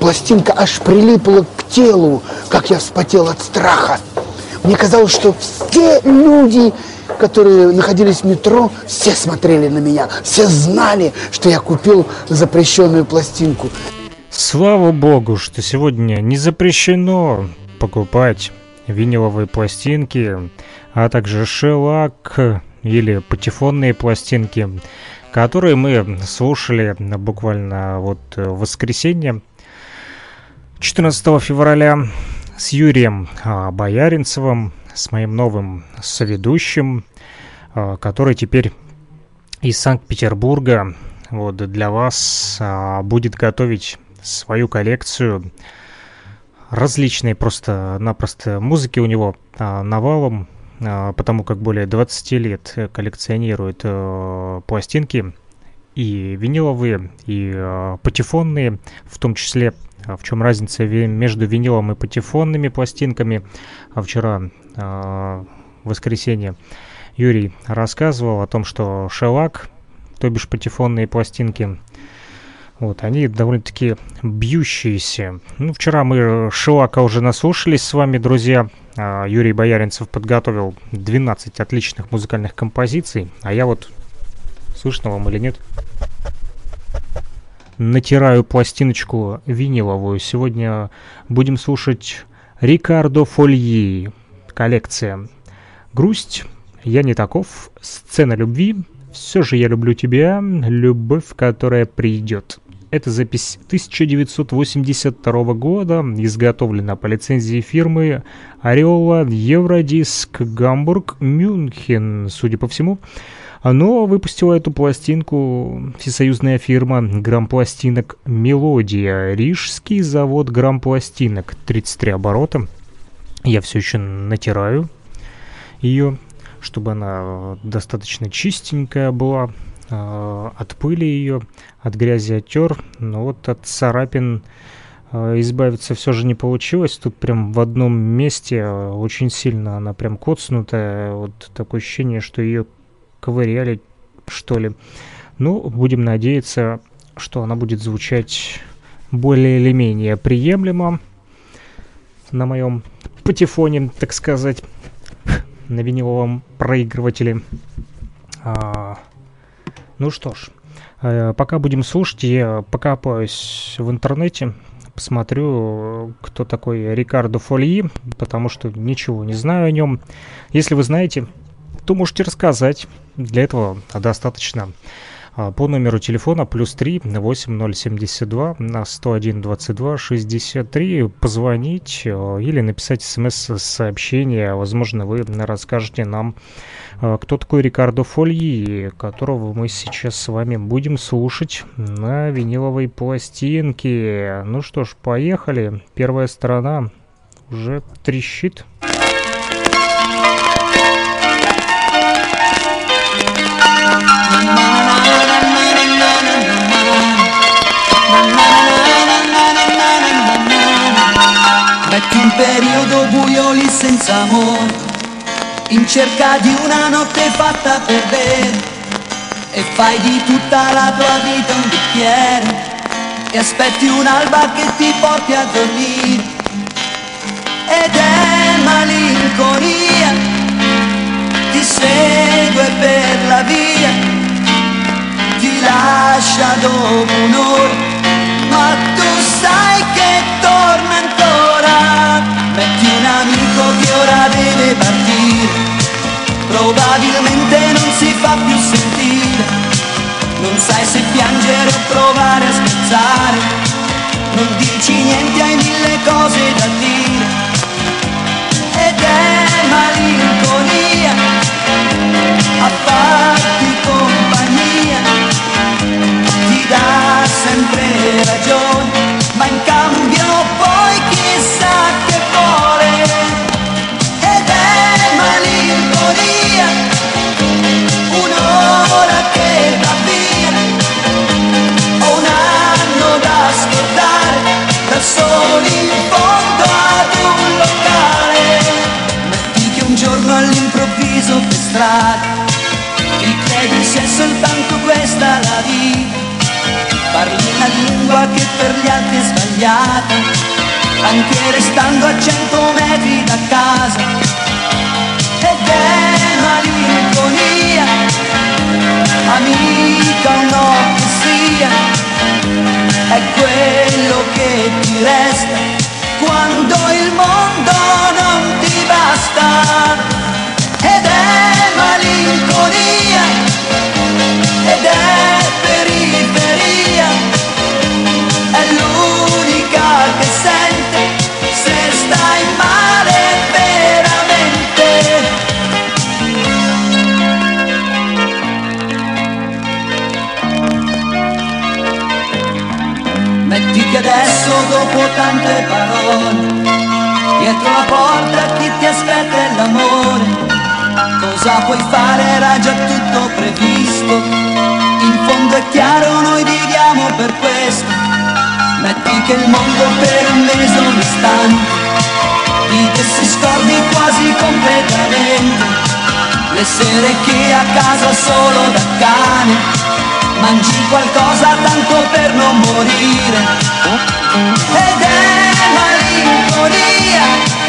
пластинка аж прилипла к телу, как я вспотел от страха. Мне казалось, что все люди, которые находились в метро, все смотрели на меня, все знали, что я купил запрещенную пластинку. Слава богу, что сегодня не запрещено покупать виниловые пластинки, а также шелак или патефонные пластинки, которые мы слушали буквально вот в воскресенье 14 февраля с Юрием а, Бояринцевым, с моим новым соведущим, а, который теперь из Санкт-Петербурга. Вот, для вас а, будет готовить свою коллекцию различные просто-напросто музыки у него навалом, потому как более 20 лет коллекционирует пластинки и виниловые, и патефонные, в том числе а в чем разница между винилом и патефонными пластинками? А вчера, в воскресенье, Юрий рассказывал о том, что шелак, то бишь патефонные пластинки, вот, они довольно-таки бьющиеся. Ну, вчера мы Шелака уже наслушались с вами, друзья. Юрий Бояринцев подготовил 12 отличных музыкальных композиций, а я вот... Слышно вам или нет? натираю пластиночку виниловую. Сегодня будем слушать Рикардо Фольи. Коллекция «Грусть», «Я не таков», «Сцена любви», «Все же я люблю тебя», «Любовь, которая придет». Это запись 1982 года, изготовлена по лицензии фирмы Ореола Евродиск Гамбург Мюнхен, судя по всему. Но выпустила эту пластинку всесоюзная фирма грампластинок «Мелодия». Рижский завод грампластинок. 33 оборота. Я все еще натираю ее, чтобы она достаточно чистенькая была. А, от пыли ее, от грязи оттер, но вот от царапин а, избавиться все же не получилось. Тут прям в одном месте очень сильно она прям коцнутая. Вот такое ощущение, что ее ковыряли, что ли. Ну, будем надеяться, что она будет звучать более или менее приемлемо на моем патефоне, так сказать, на виниловом проигрывателе. А, ну что ж, а, пока будем слушать, я покопаюсь в интернете, посмотрю, кто такой Рикардо Фольи, потому что ничего не знаю о нем. Если вы знаете, то можете рассказать. Для этого достаточно а, по номеру телефона плюс 3 8072 на 101 22 63 позвонить а, или написать смс-сообщение. Возможно, вы расскажете нам, а, кто такой Рикардо Фольи, которого мы сейчас с вами будем слушать на виниловой пластинке. Ну что ж, поехали. Первая сторона уже трещит. Metti un periodo buio lì senza amore, in cerca di una notte fatta per bere, e fai di tutta la tua vita un bicchiere, e aspetti un'alba che ti porti a dormire. Ed è malinconia, ti segue per la via, ti lascia dopo un'ora, ma tu sai che torna ancora. Metti un amico che ora deve partire, probabilmente non si fa più sentire. Non sai se piangere o provare a scherzare, non dici niente, hai mille cose da dire. Ed è malinconia a farti compagnia, ti dà sempre ragione, ma in cambio all'improvviso per strada ti chiedi se è soltanto questa la vita. Parli una lingua che per gli altri è sbagliata, anche restando a cento metri da casa. Ed è malinconia, amica o no che sia, è quello che ti resta quando il mondo non ti basta. È malinconia, ed è periferia, è l'unica che sente se stai male veramente. Metti che adesso dopo tante parole, dietro la porta chi ti aspetta è l'amore. Cosa puoi fare? Era già tutto previsto. In fondo è chiaro, noi viviamo per questo. Metti che il mondo per un mese o un istante di te si scordi quasi completamente. Le sere che a casa solo da cane mangi qualcosa tanto per non morire. Ed è malinconia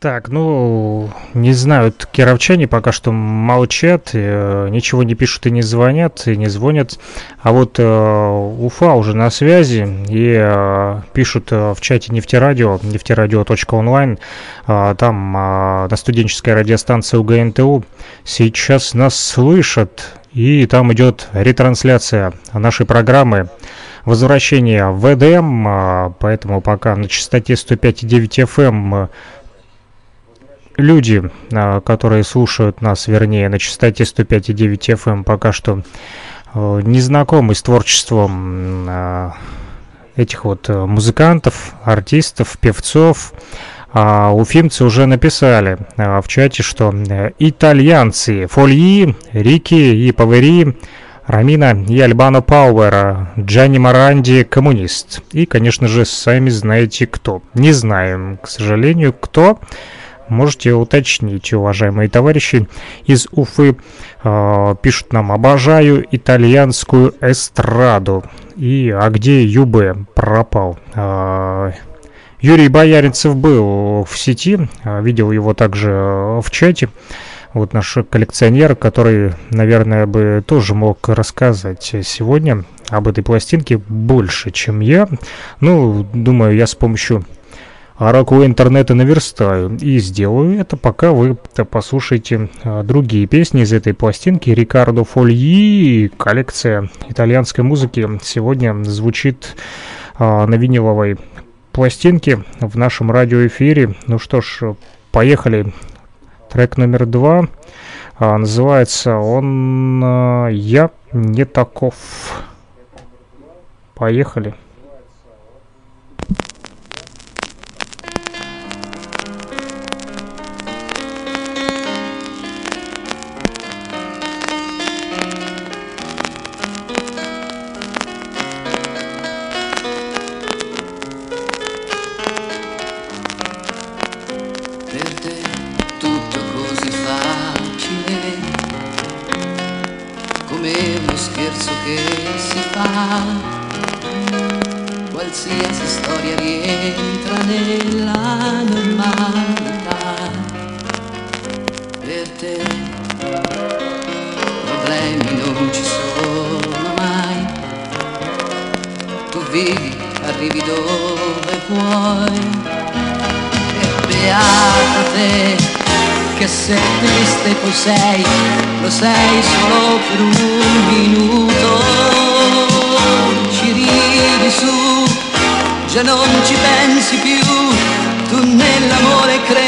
Так, ну, не знаю, кировчане пока что молчат, э, ничего не пишут и не звонят, и не звонят. А вот э, Уфа уже на связи, и э, пишут э, в чате нефтерадио, нефтерадио.онлайн, э, там э, на студенческой радиостанции УГНТУ сейчас нас слышат, и там идет ретрансляция нашей программы возвращение в ВДМ, а, поэтому пока на частоте 105,9 FM э, люди, а, которые слушают нас, вернее, на частоте 105,9 FM, пока что э, не знакомы с творчеством а, этих вот э, музыкантов, артистов, певцов. А уфимцы уже написали а, в чате, что э, итальянцы Фольи, Рики и Павери, Рамина и Альбано Пауэр, Джанни Маранди коммунист. И, конечно же, сами знаете кто. Не знаем, к сожалению, кто. Можете уточнить, уважаемые товарищи из Уфы. Э, пишут нам, обожаю итальянскую эстраду. И, а где ЮБ пропал? Э, Юрий Бояринцев был в сети, э, видел его также в чате. вот наш коллекционер, который, наверное, бы тоже мог рассказать сегодня об этой пластинке больше, чем я. Ну, думаю, я с помощью Араку интернета наверстаю и сделаю это, пока вы послушаете а, другие песни из этой пластинки. Рикардо Фольи, коллекция итальянской музыки сегодня звучит а, на виниловой пластинке в нашем радиоэфире. Ну что ж, поехали. Трек номер два. А, называется он «Я не таков». Поехали. storia rientra nella normalità. Per te problemi non ci sono mai. Tu vivi arrivi dove vuoi. E beata te che sei triste tu sei lo sei solo per un minuto. Ci ridi su già non ci pensi più, tu nell'amore credi.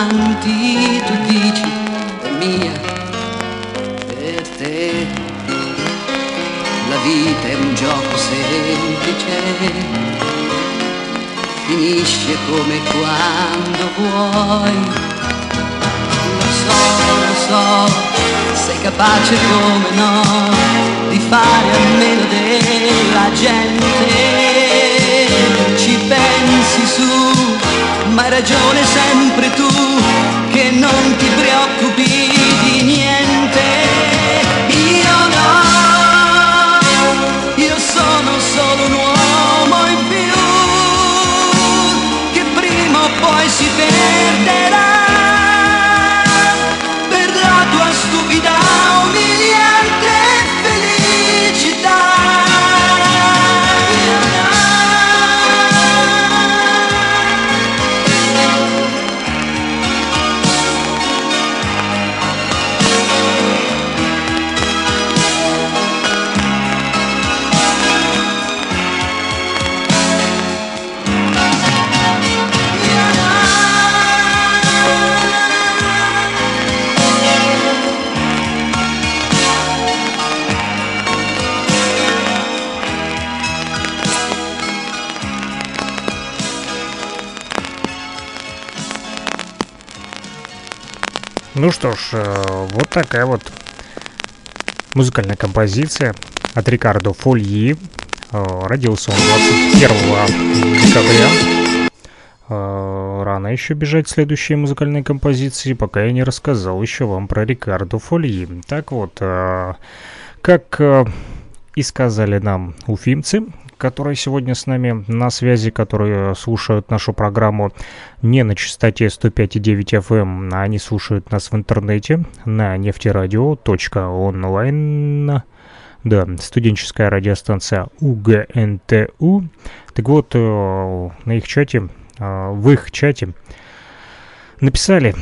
amanti, tu dici è mia per te. La vita è un gioco semplice, finisce come quando vuoi. Lo so, lo so, sei capace come no di fare a meno della gente. Ci pensi su ma hai ragione sempre tu che non ti preoccupi. Ну что ж, э, вот такая вот музыкальная композиция от Рикардо Фольи. Э, родился он 21 декабря. Э, рано еще бежать следующие музыкальные композиции, пока я не рассказал еще вам про Рикардо Фольи. Так вот, как и сказали нам уфимцы, которые сегодня с нами на связи, которые слушают нашу программу не на частоте 105,9 FM, а они слушают нас в интернете на нефтерадио.онлайн. Да, студенческая радиостанция УГНТУ. Так вот, э, на их чате, э, в их чате Написали,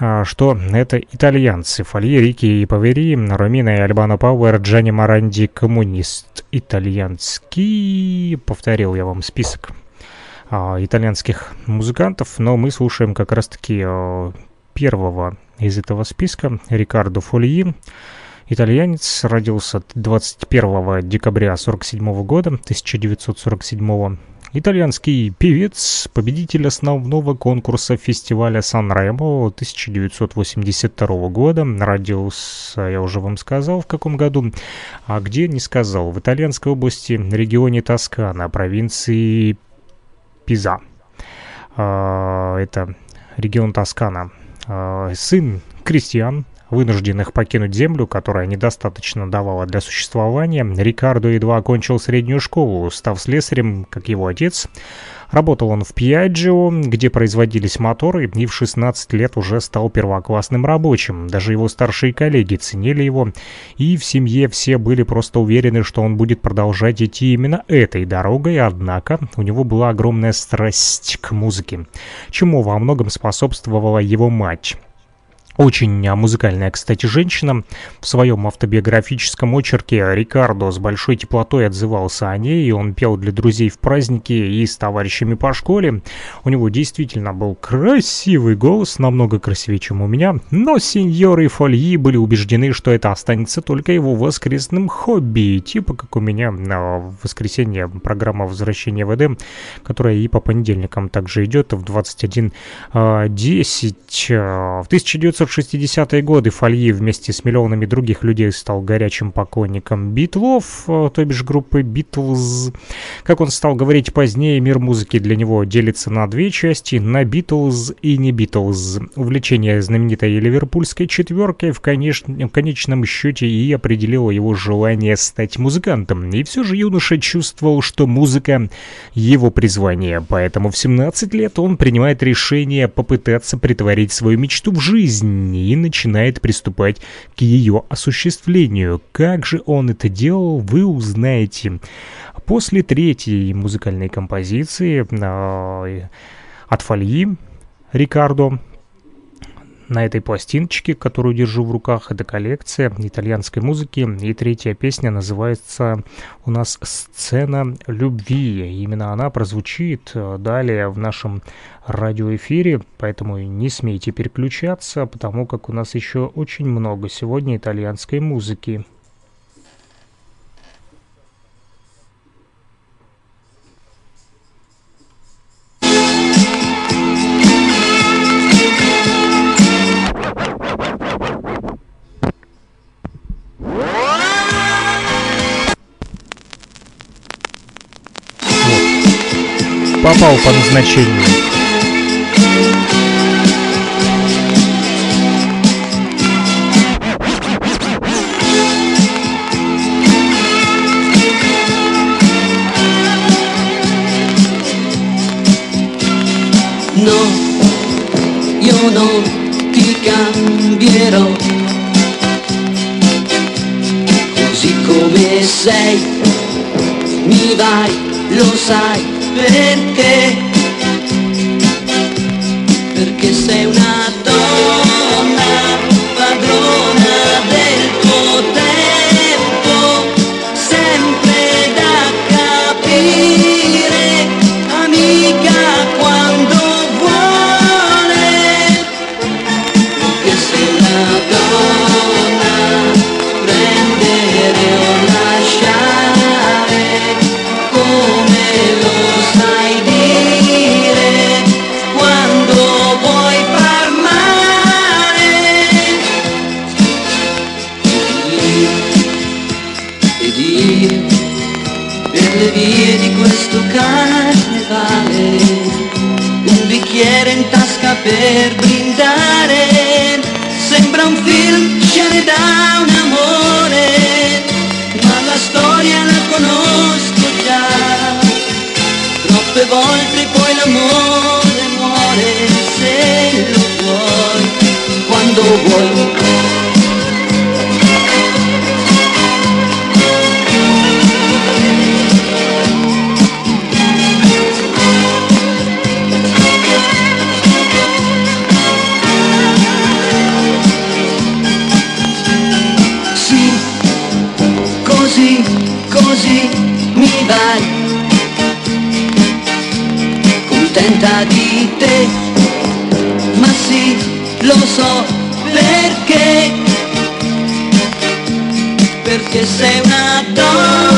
а, что это итальянцы. Фольи, Рики и Павери, Ромина и Альбано Пауэр, Джани Маранди, коммунист итальянский. Повторил я вам список а, итальянских музыкантов, но мы слушаем как раз-таки а, первого из этого списка, Рикардо Фольи. Итальянец родился 21 декабря 1947 года, 1947 Итальянский певец, победитель основного конкурса фестиваля Сан-Ремо 1982 года. Родился, я уже вам сказал, в каком году. А где, не сказал. В итальянской области, регионе Тоскана, провинции Пиза. А, это регион Тоскана. А, сын крестьян, вынужденных покинуть землю, которая недостаточно давала для существования, Рикардо едва окончил среднюю школу, став слесарем, как его отец. Работал он в Пьяджио, где производились моторы, и в 16 лет уже стал первоклассным рабочим. Даже его старшие коллеги ценили его, и в семье все были просто уверены, что он будет продолжать идти именно этой дорогой, однако у него была огромная страсть к музыке, чему во многом способствовала его мать. Очень музыкальная, кстати, женщина. В своем автобиографическом очерке Рикардо с большой теплотой отзывался о ней, и он пел для друзей в праздники и с товарищами по школе. У него действительно был красивый голос, намного красивее, чем у меня, но сеньоры Фольи были убеждены, что это останется только его воскресным хобби, типа как у меня на воскресенье программа «Возвращение в Эдем», которая и по понедельникам также идет в 21.10. В 1900 1960-е годы Фольи вместе с миллионами других людей стал горячим поклонником Битлов, э, то бишь группы Битлз. Как он стал говорить позднее, мир музыки для него делится на две части, на Битлз и не Битлз. Увлечение знаменитой ливерпульской четверкой в, конеч... в конечном счете и определило его желание стать музыкантом. И все же юноша чувствовал, что музыка — его призвание, поэтому в 17 лет он принимает решение попытаться притворить свою мечту в жизнь и начинает приступать к ее осуществлению. Как же он это делал, вы узнаете. После третьей музыкальной композиции э, от Фольи Рикардо на этой пластиночке, которую держу в руках. Это коллекция итальянской музыки. И третья песня называется у нас «Сцена любви». Именно она прозвучит э, далее в нашем радиоэфире, поэтому не смейте переключаться, потому как у нас еще очень много сегодня итальянской музыки. попал по назначению. No, io non ti cambierò. Così come sei, mi vai, lo sai perché, perché sei una vuoi Sì, così, così mi vai Contenta di te, ma sì, lo so. hice una torre.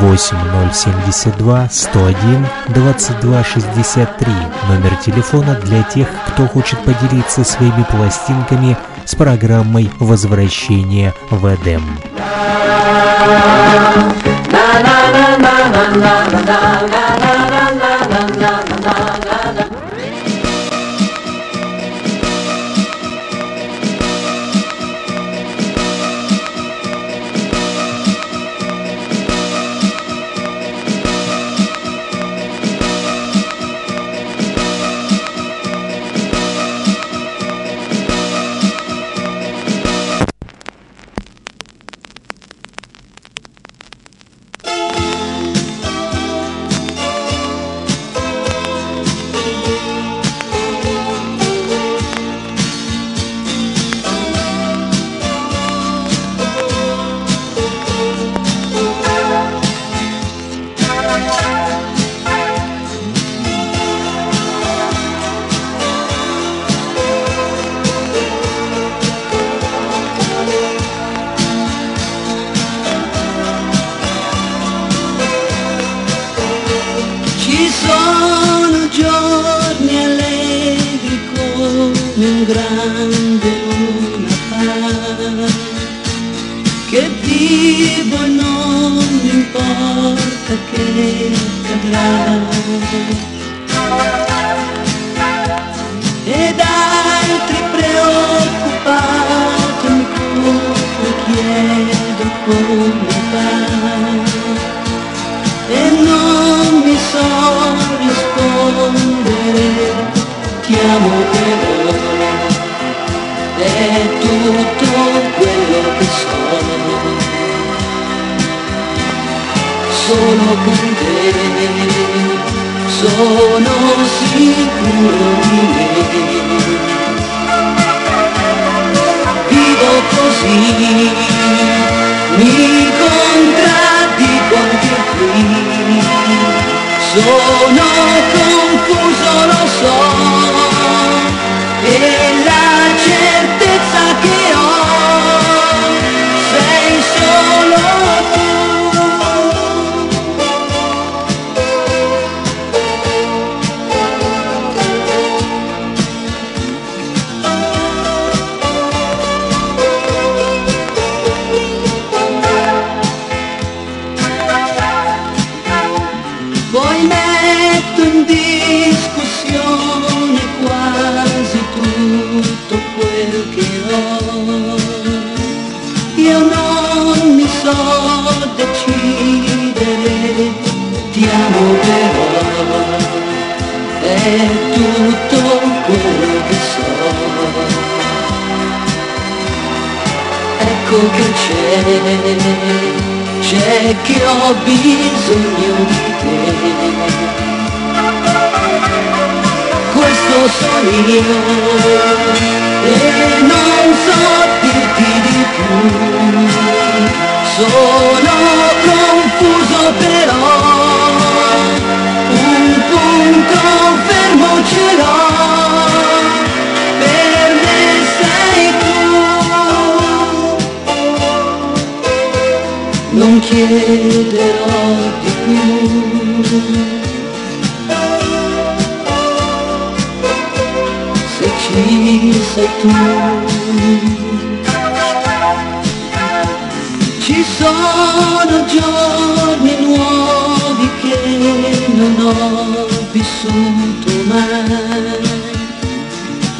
8072 101 2263 номер телефона для тех, кто хочет поделиться своими пластинками с программой возвращения в Эдем». na na na na na na na na chi sei tu. Ci sono giorni nuovi che non ho vissuto mai,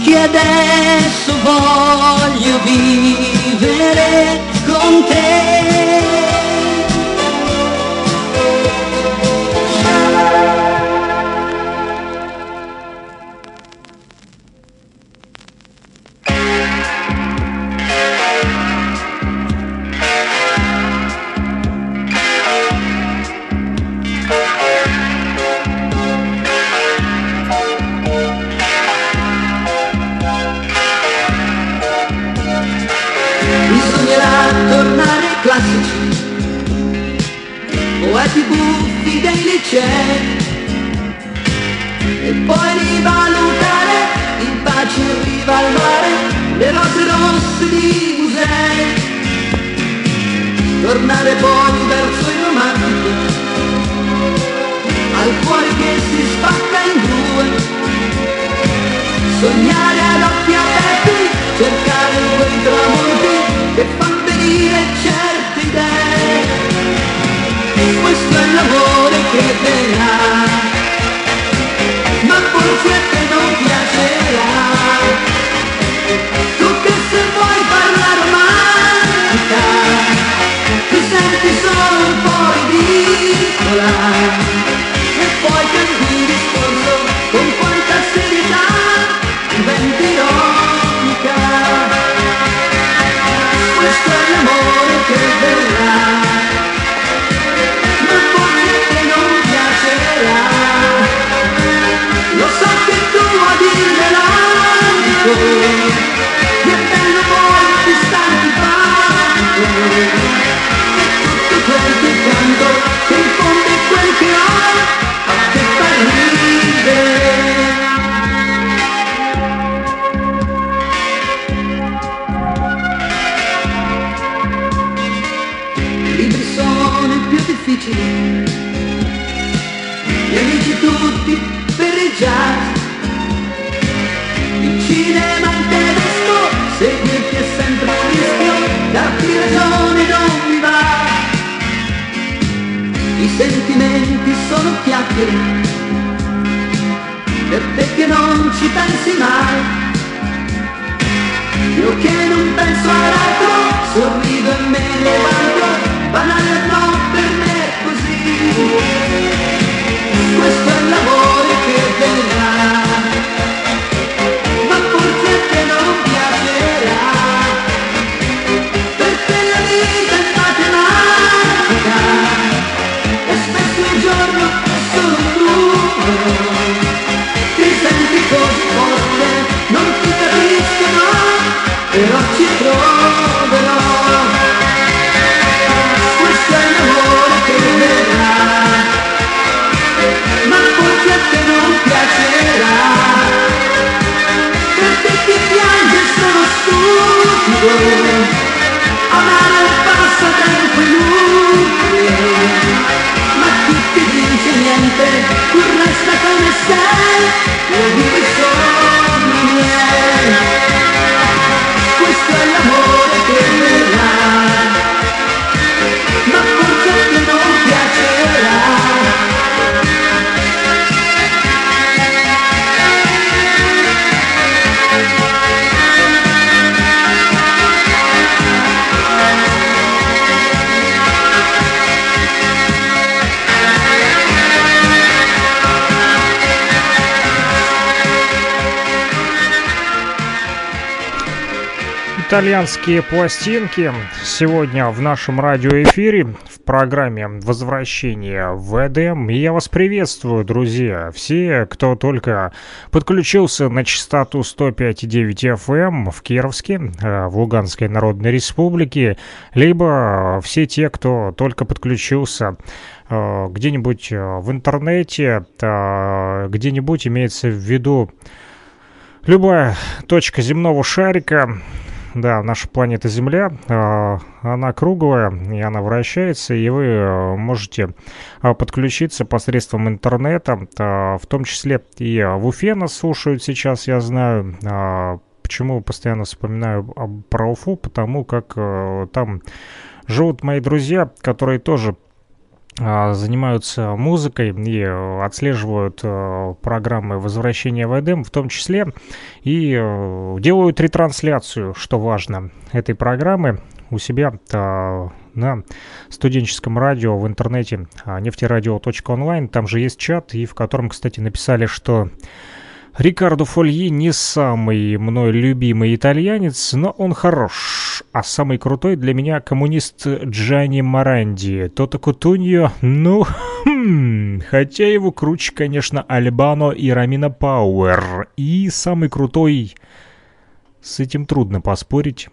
che adesso voglio vivere con te. Итальянские пластинки сегодня в нашем радиоэфире в программе «Возвращение в Эдем». Я вас приветствую, друзья, все, кто только подключился на частоту 105,9 FM эм в Кировске, э, в Луганской Народной Республике, либо все те, кто только подключился э, где-нибудь э, в интернете, где-нибудь имеется в виду любая точка земного шарика, да, наша планета Земля, а, она круглая, и она вращается, и вы э, можете а, подключиться посредством интернета, а, в том числе и в Уфе нас слушают сейчас, я знаю, почему постоянно вспоминаю про Уфу, потому как там живут мои друзья, которые тоже а, занимаются музыкой и э, отслеживают э, программы возвращения в Эдем, в том числе и э, делают ретрансляцию, что важно, этой программы у себя на студенческом радио в интернете нефтерадио.онлайн. Там же есть чат, и в котором, кстати, написали, что Рикардо Фольи не самый мной любимый итальянец, но он хорош. А самый крутой для меня коммунист Джани Маранди. Тото Кутуньо, ну, хм, хотя его круче, конечно, Альбано и Рамина Пауэр. И самый крутой... С этим трудно поспорить.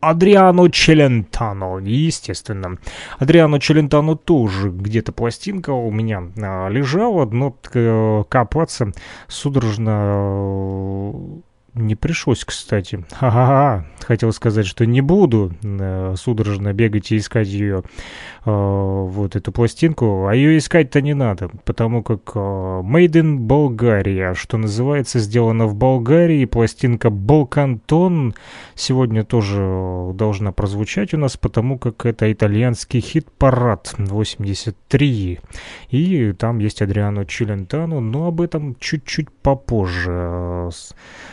Адриано Челентано, естественно. Адриано Челентано тоже где-то пластинка у меня а, лежала, но э, копаться судорожно не пришлось, кстати. Ха-ха-ха. Хотел сказать, что не буду э, судорожно бегать и искать ее, э, вот эту пластинку. А ее искать-то не надо, потому как э, Made in Bulgaria, что называется, сделано в Болгарии. Пластинка Балкантон сегодня тоже должна прозвучать у нас, потому как это итальянский хит-парад 83. И там есть Адриано Челентано, но об этом чуть-чуть попозже.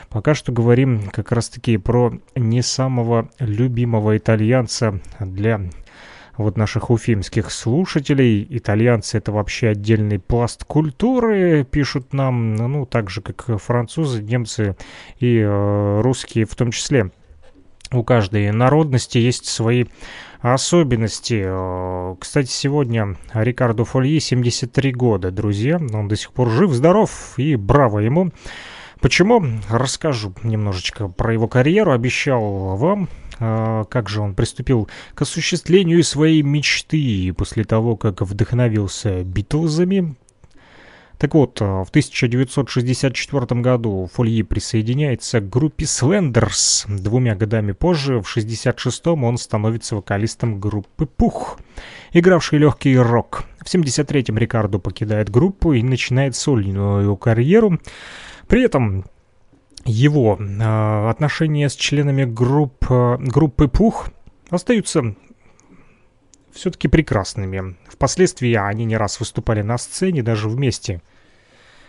Пока что говорим как раз-таки про не самого любимого итальянца для вот наших уфимских слушателей. Итальянцы — это вообще отдельный пласт культуры, пишут нам, ну, так же, как французы, немцы и э, русские в том числе. У каждой народности есть свои особенности. Э, кстати, сегодня Рикардо Фольи 73 года, друзья. Он до сих пор жив-здоров и браво ему. Почему? Расскажу немножечко про его карьеру. Обещал вам, э, как же он приступил к осуществлению своей мечты после того, как вдохновился Битлзами. Так вот, э, в 1964 году Фольи присоединяется к группе Slenders. Двумя годами позже, в 1966 он становится вокалистом группы Пух, игравший легкий рок. В 1973-м Рикардо покидает группу и начинает сольную карьеру. При этом его э, отношения с членами групп, э, группы Пух остаются все-таки прекрасными. Впоследствии они не раз выступали на сцене, даже вместе –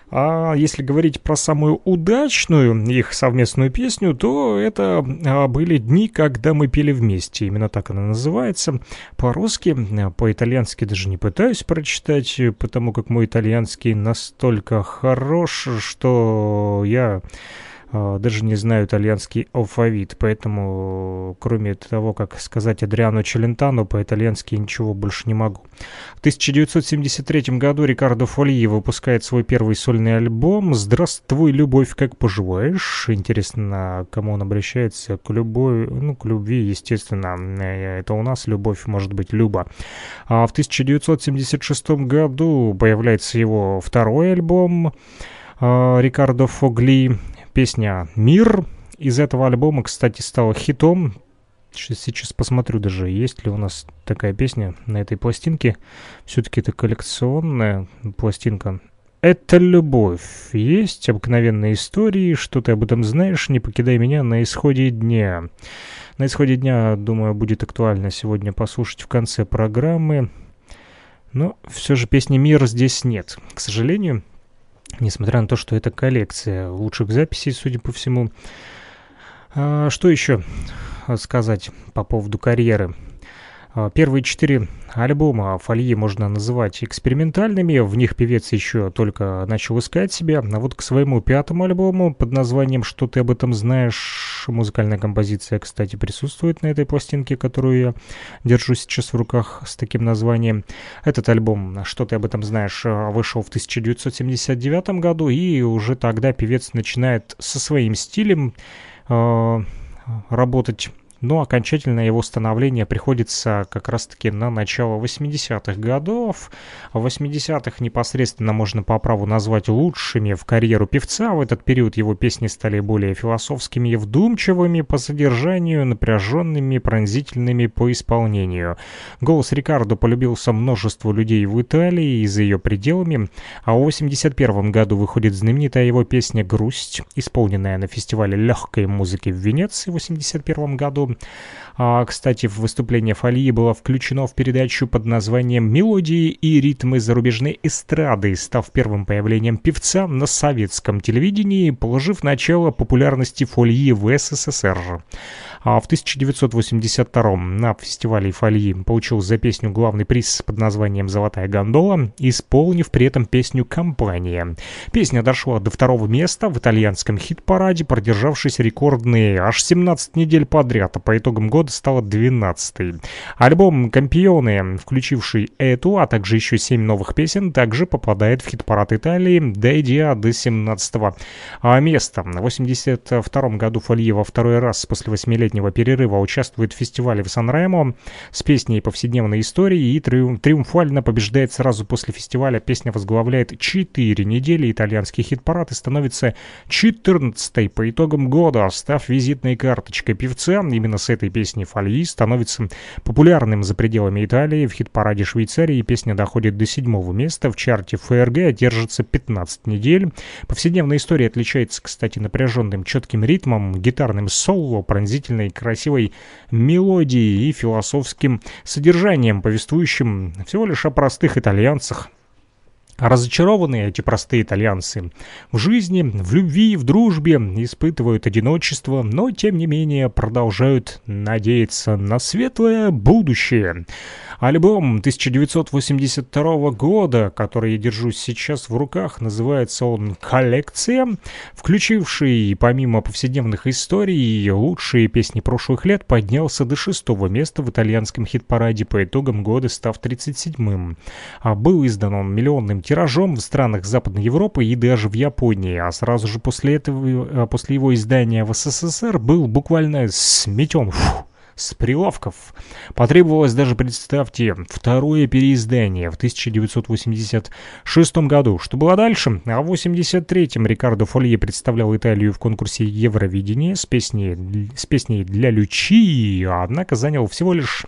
а если говорить про самую удачную их совместную песню, то это а, были дни, когда мы пели вместе. Именно так она называется. По-русски, по-итальянски даже не пытаюсь прочитать, потому как мой итальянский настолько хорош, что я а, даже не знаю итальянский алфавит, поэтому кроме того, как сказать Адриано Челентано, по-итальянски ничего больше не могу. В 1973 году Рикардо Фольи выпускает свой первый сольный альбом «Здравствуй, любовь, как поживаешь?». Интересно, кому он обращается? К любой, ну, к любви, естественно. Это у нас любовь, может быть, Люба. А в 1976 году появляется его второй альбом а, Рикардо Фогли песня «Мир» из этого альбома, кстати, стала хитом. Сейчас посмотрю даже, есть ли у нас такая песня на этой пластинке. Все-таки это коллекционная пластинка. Это любовь. Есть обыкновенные истории, что ты об этом знаешь, не покидай меня на исходе дня. На исходе дня, думаю, будет актуально сегодня послушать в конце программы. Но все же песни «Мир» здесь нет, к сожалению. Несмотря на то, что это коллекция лучших записей, судя по всему. А, что еще сказать по поводу карьеры? А, первые четыре альбома Фольи можно называть экспериментальными, в них певец еще только начал искать себя, а вот к своему пятому альбому под названием «Что ты об этом знаешь» хорошая музыкальная композиция, кстати, присутствует на этой пластинке, которую я держу сейчас в руках с таким названием. Этот альбом «Что ты об этом знаешь» вышел в 1979 году, и уже тогда певец начинает со своим стилем э, работать но окончательное его становление приходится как раз-таки на начало 80-х годов. В 80-х непосредственно можно по праву назвать лучшими в карьеру певца. В этот период его песни стали более философскими и вдумчивыми по содержанию, напряженными, пронзительными по исполнению. Голос Рикардо полюбился множеству людей в Италии и за ее пределами, а в 81 году выходит знаменитая его песня «Грусть», исполненная на фестивале легкой музыки в Венеции в 81 году. А, кстати, выступление Фалии было включено в передачу под названием «Мелодии и ритмы зарубежной эстрады», став первым появлением певца на советском телевидении, положив начало популярности Фольи в СССР. А в 1982 на фестивале Фольи получил за песню главный приз под названием «Золотая гондола», исполнив при этом песню «Компания». Песня дошла до второго места в итальянском хит-параде, продержавшись рекордные аж 17 недель подряд, а по итогам года стала 12-й. Альбом «Компионы», включивший эту, а также еще 7 новых песен, также попадает в хит-парад Италии, дойдя до 17 места. В 1982 году Фолье во второй раз после восьмилетнего летнего перерыва участвует в фестивале в Сан-Ремо с песней повседневной истории и триумфально побеждает сразу после фестиваля. Песня возглавляет 4 недели итальянский хит-парад и становится 14 по итогам года, став визитной карточкой певца. Именно с этой песни Фольи становится популярным за пределами Италии. В хит-параде Швейцарии песня доходит до седьмого места. В чарте ФРГ держится 15 недель. Повседневная история отличается, кстати, напряженным четким ритмом, гитарным соло, пронзительной прекрасной, красивой мелодией и философским содержанием, повествующим всего лишь о простых итальянцах, Разочарованные эти простые итальянцы в жизни, в любви, в дружбе испытывают одиночество, но тем не менее продолжают надеяться на светлое будущее. Альбом 1982 года, который я держу сейчас в руках, называется он «Коллекция», включивший, помимо повседневных историй, лучшие песни прошлых лет, поднялся до шестого места в итальянском хит-параде по итогам года, став 37-м. А был издан он миллионным тиражом в странах Западной Европы и даже в Японии, а сразу же после, этого, а после его издания в СССР был буквально сметен. Фу с прилавков. Потребовалось даже, представьте, второе переиздание в 1986 году. Что было дальше? А в 1983-м Рикардо Фолье представлял Италию в конкурсе Евровидения с песней, с песней «Для Лючи», однако занял всего лишь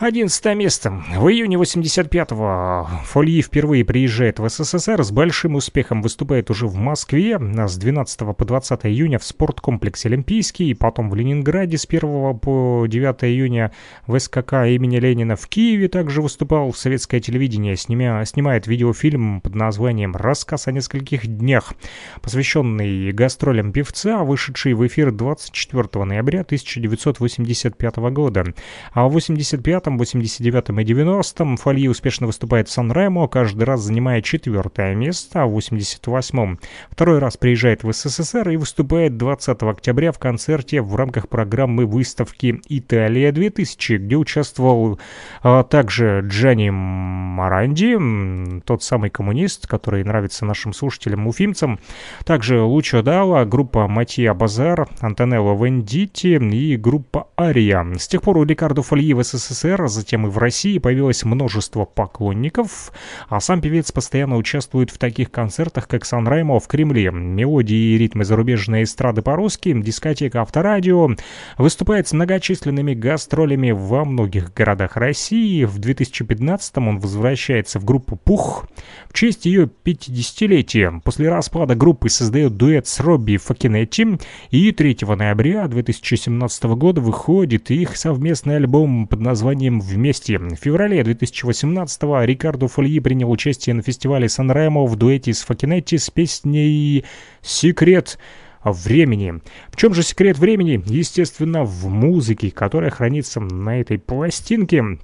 Одиннадцатое место. В июне 85-го Фольи впервые приезжает в СССР, с большим успехом выступает уже в Москве, с 12 по 20 июня в спорткомплексе Олимпийский, потом в Ленинграде с 1 по 9 июня в СКК имени Ленина в Киеве также выступал в советское телевидение, снимя, снимает видеофильм под названием «Рассказ о нескольких днях», посвященный гастролям певца, вышедший в эфир 24 ноября 1985 года. А в 85 89 и 90 Фольи успешно выступает в Сан-Ремо, каждый раз занимая четвертое место, а в 88-м второй раз приезжает в СССР и выступает 20 октября в концерте в рамках программы выставки «Италия-2000», где участвовал а, также Джанни Маранди, тот самый коммунист, который нравится нашим слушателям-уфимцам, также Лучо Дала, группа Матья Базар, Антонелло Вендити и группа Ария. С тех пор у Рикардо Фольи в СССР СССР, затем и в России появилось множество поклонников, а сам певец постоянно участвует в таких концертах, как Сан-Раймо в Кремле, мелодии и ритмы зарубежной эстрады по-русски, дискотека Авторадио, выступает с многочисленными гастролями во многих городах России. В 2015-м он возвращается в группу «Пух» в честь ее 50-летия. После распада группы создает дуэт с Робби Факинетти, и 3 ноября 2017 года выходит их совместный альбом под названием ним вместе. В феврале 2018-го Рикардо Фольи принял участие на фестивале Сан-Ремо в дуэте с Факинетти с песней «Секрет» времени. В чем же секрет времени? Естественно, в музыке, которая хранится на этой пластинке.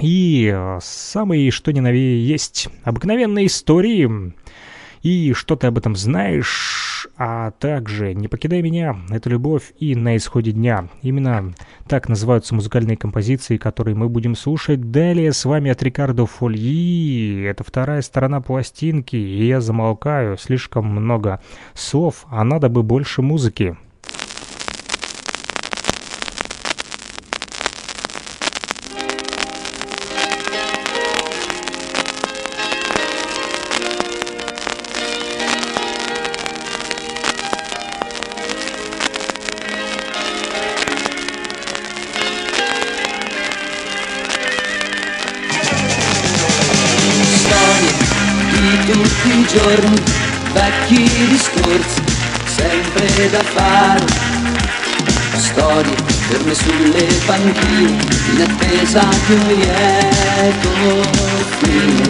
И э, самые что ни на есть обыкновенные истории. И что ты об этом знаешь? А также «Не покидай меня», «Это любовь» и «На исходе дня». Именно так называются музыкальные композиции, которые мы будем слушать далее. С вами от Рикардо Фольи. Это вторая сторона пластинки, и я замолкаю. Слишком много слов, а надо бы больше музыки. Da fare. Storie ferme sulle panchine, in attesa di un lieto fine.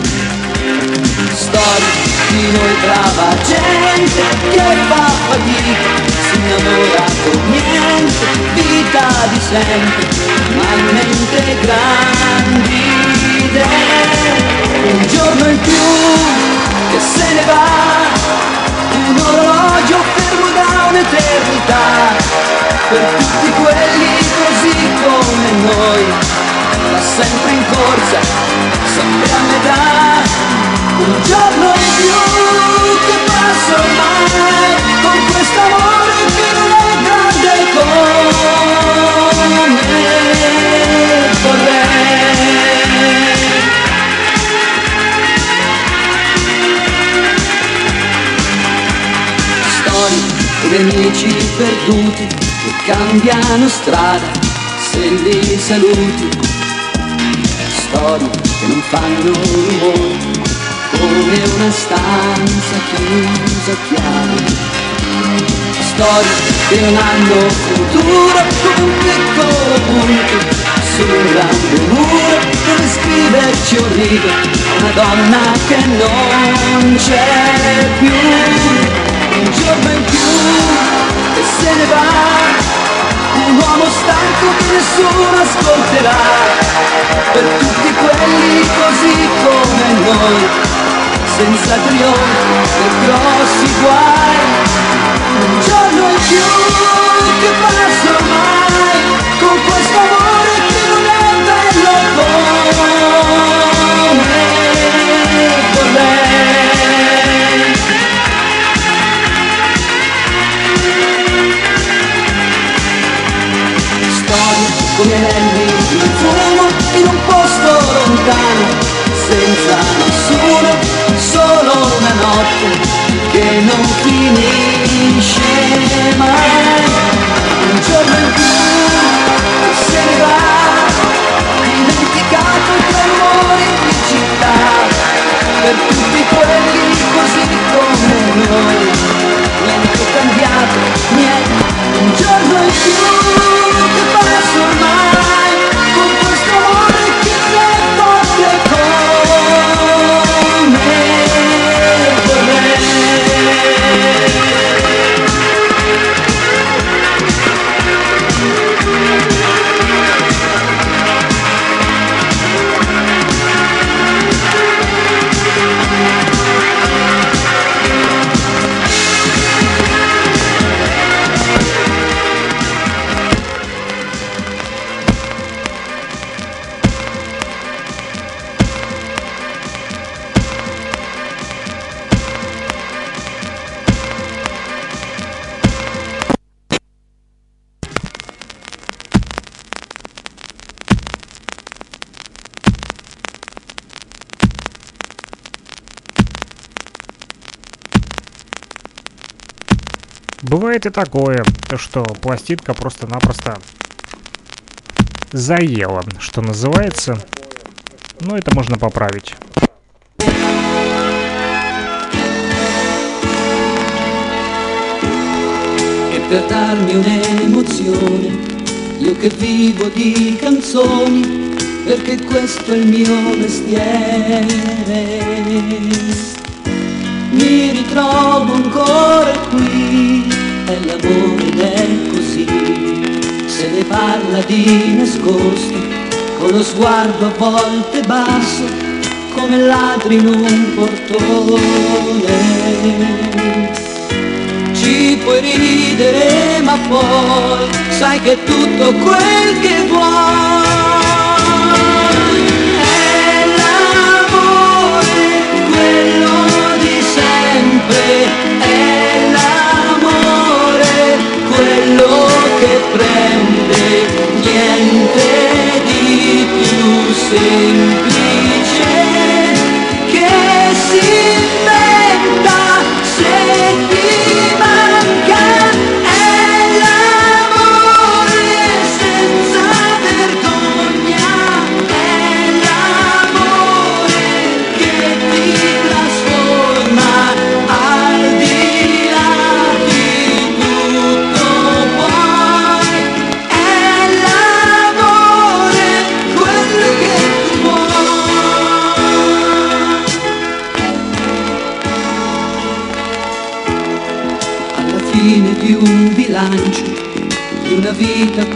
Storie di noi brava gente che fa fatica, si innamora con niente, vita di sempre, ma in mente grandi idee. Un giorno in più che se ne va. Un orologio fermo da un'eternità per tutti quelli così come noi. Va sempre in corsa sempre a metà. Un giorno in più che passa ormai con quest'amore che non è grande come nemici perduti che cambiano strada se li saluti. Storie che non fanno rumore come una stanza chiusa chiara. Storie che non hanno futuro come piccolo punto su un grande muro dove scriverci un rigo una donna che non c'è più un giorno in più e se ne va, un uomo stanco che nessuno ascolterà, per tutti quelli così come noi, senza trionfi e grossi guai, un giorno in più che passa ormai, con questo amore senza nessuno, solo una notte che non finisce mai. Un giorno in più se ne va, dimenticato tra rumori di città, per tutti quelli così come noi. Niente cambiato, niente, Бывает и такое, что пластинка просто-напросто заела, что называется. Но это можно поправить. per darmi un'emozione, io che vivo di canzoni, perché questo è il mio mestiere mi ritrovo ancora qui e l'amore è così, se ne parla di nascosto, con lo sguardo a volte basso, come ladri in un portone. Ci puoi ridere ma poi sai che è tutto quel che vuoi è l'amore quello che prende niente di più semplice che si inventa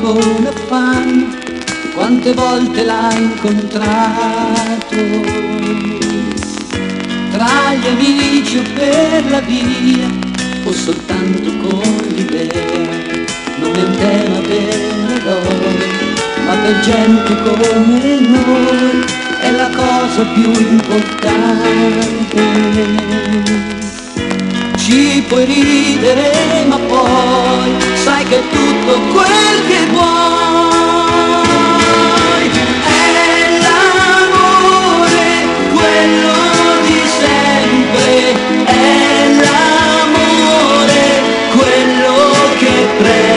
con affanno, quante volte l'hai incontrato. Tra gli amici o per la via, o soltanto con l'idea, non è un tema per eroi, ma per gente come noi, è la cosa più importante ci puoi ridere ma poi che tutto quel che vuoi. È l'amore, quello di sempre, è l'amore, quello che prende.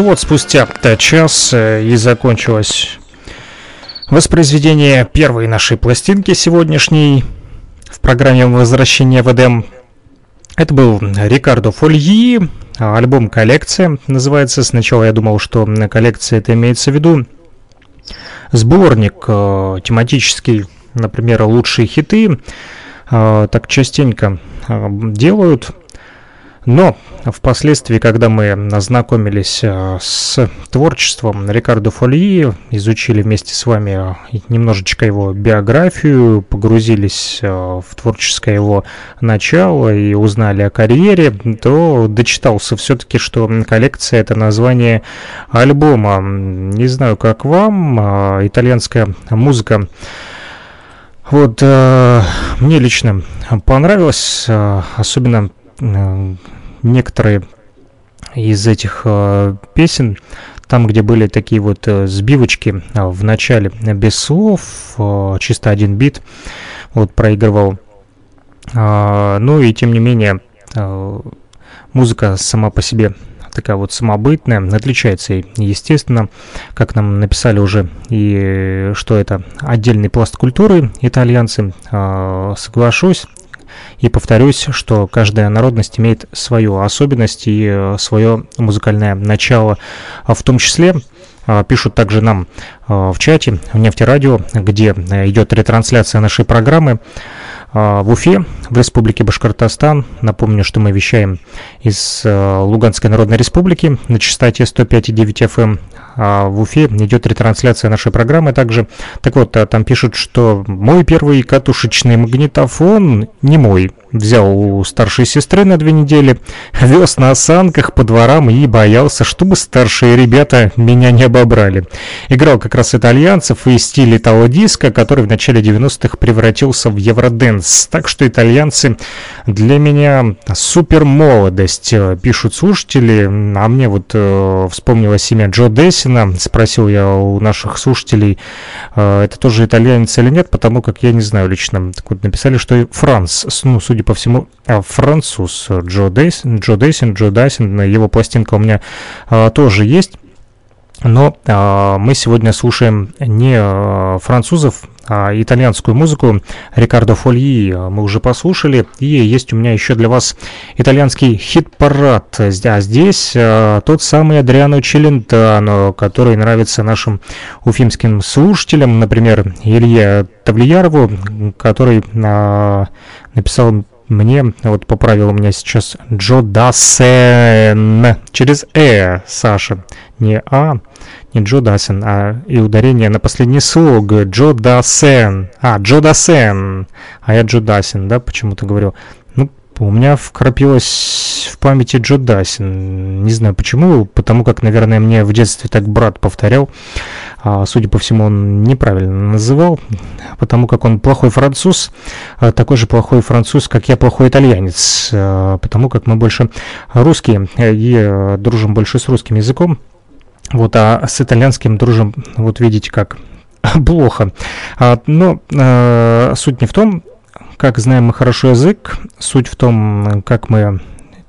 Ну вот, спустя час э, и закончилось воспроизведение первой нашей пластинки сегодняшней в программе «Возвращение в Эдем». Это был Рикардо Фольи, альбом «Коллекция» называется. Сначала я думал, что коллекция это имеется в виду сборник э, тематический, например, лучшие хиты. Э, так частенько делают. Но впоследствии, когда мы ознакомились э, с творчеством Рикардо Фольи, изучили вместе с вами э, немножечко его биографию, погрузились э, в творческое его начало и узнали о карьере, то дочитался все-таки, что коллекция это название альбома. Не знаю, как вам, итальянская музыка вот э, мне лично понравилось, э, особенно некоторые из этих э, песен там, где были такие вот сбивочки в начале без слов, чисто один бит, вот проигрывал. Ну и тем не менее, музыка сама по себе такая вот самобытная, отличается, естественно, как нам написали уже, и что это отдельный пласт культуры итальянцы, соглашусь, и повторюсь, что каждая народность имеет свою особенность и э, свое музыкальное начало, а в том числе а, пишут также нам в чате в нефтерадио, где э, идет ретрансляция нашей программы. А, в Уфе, в Республике Башкортостан. Напомню, что мы вещаем из э, Луганской Народной Республики на частоте 105,9 FM в Уфе идет ретрансляция нашей программы также. Так вот, а, там пишут, что мой первый катушечный магнитофон не мой. Взял у старшей сестры на две недели, вез на осанках по дворам и боялся, чтобы старшие ребята меня не обобрали. Играл как раз итальянцев и стиль итало диска, который в начале 90-х превратился в евроденс. Так что итальянцы для меня супер молодость, пишут слушатели. А мне вот э, вспомнилось имя Джо Десси, Мартина. Спросил я у наших слушателей, э, это тоже итальянец или нет, потому как я не знаю лично. Так вот, написали, что Франц, ну, судя по всему, а, француз Джо Дейсин, Джо Дейсин, Джо Дайсин, его пластинка у меня а, тоже есть. Но э, мы сегодня слушаем не э, французов, а итальянскую музыку Рикардо Фольи мы уже послушали. И есть у меня еще для вас итальянский хит-парад. А здесь э, тот самый Адриано Челентано, который нравится нашим уфимским слушателям. Например, Илье Тавлиярову, который э, написал мне, вот поправил у меня сейчас Джо Дасен через Э, Саша, не А не Джо Дасен, а и ударение на последний слог. Джо Дасен. А, Джо Дасен. А я Джо Дасен, да, почему-то говорю. Ну, у меня вкрапилось в памяти Джо Дасен. Не знаю почему, потому как, наверное, мне в детстве так брат повторял. А, судя по всему, он неправильно называл, потому как он плохой француз, а такой же плохой француз, как я плохой итальянец, а, потому как мы больше русские и а, дружим больше с русским языком. Вот, а с итальянским дружим, вот видите как, плохо. Но суть не в том, как знаем мы хорошо язык, суть в том, как мы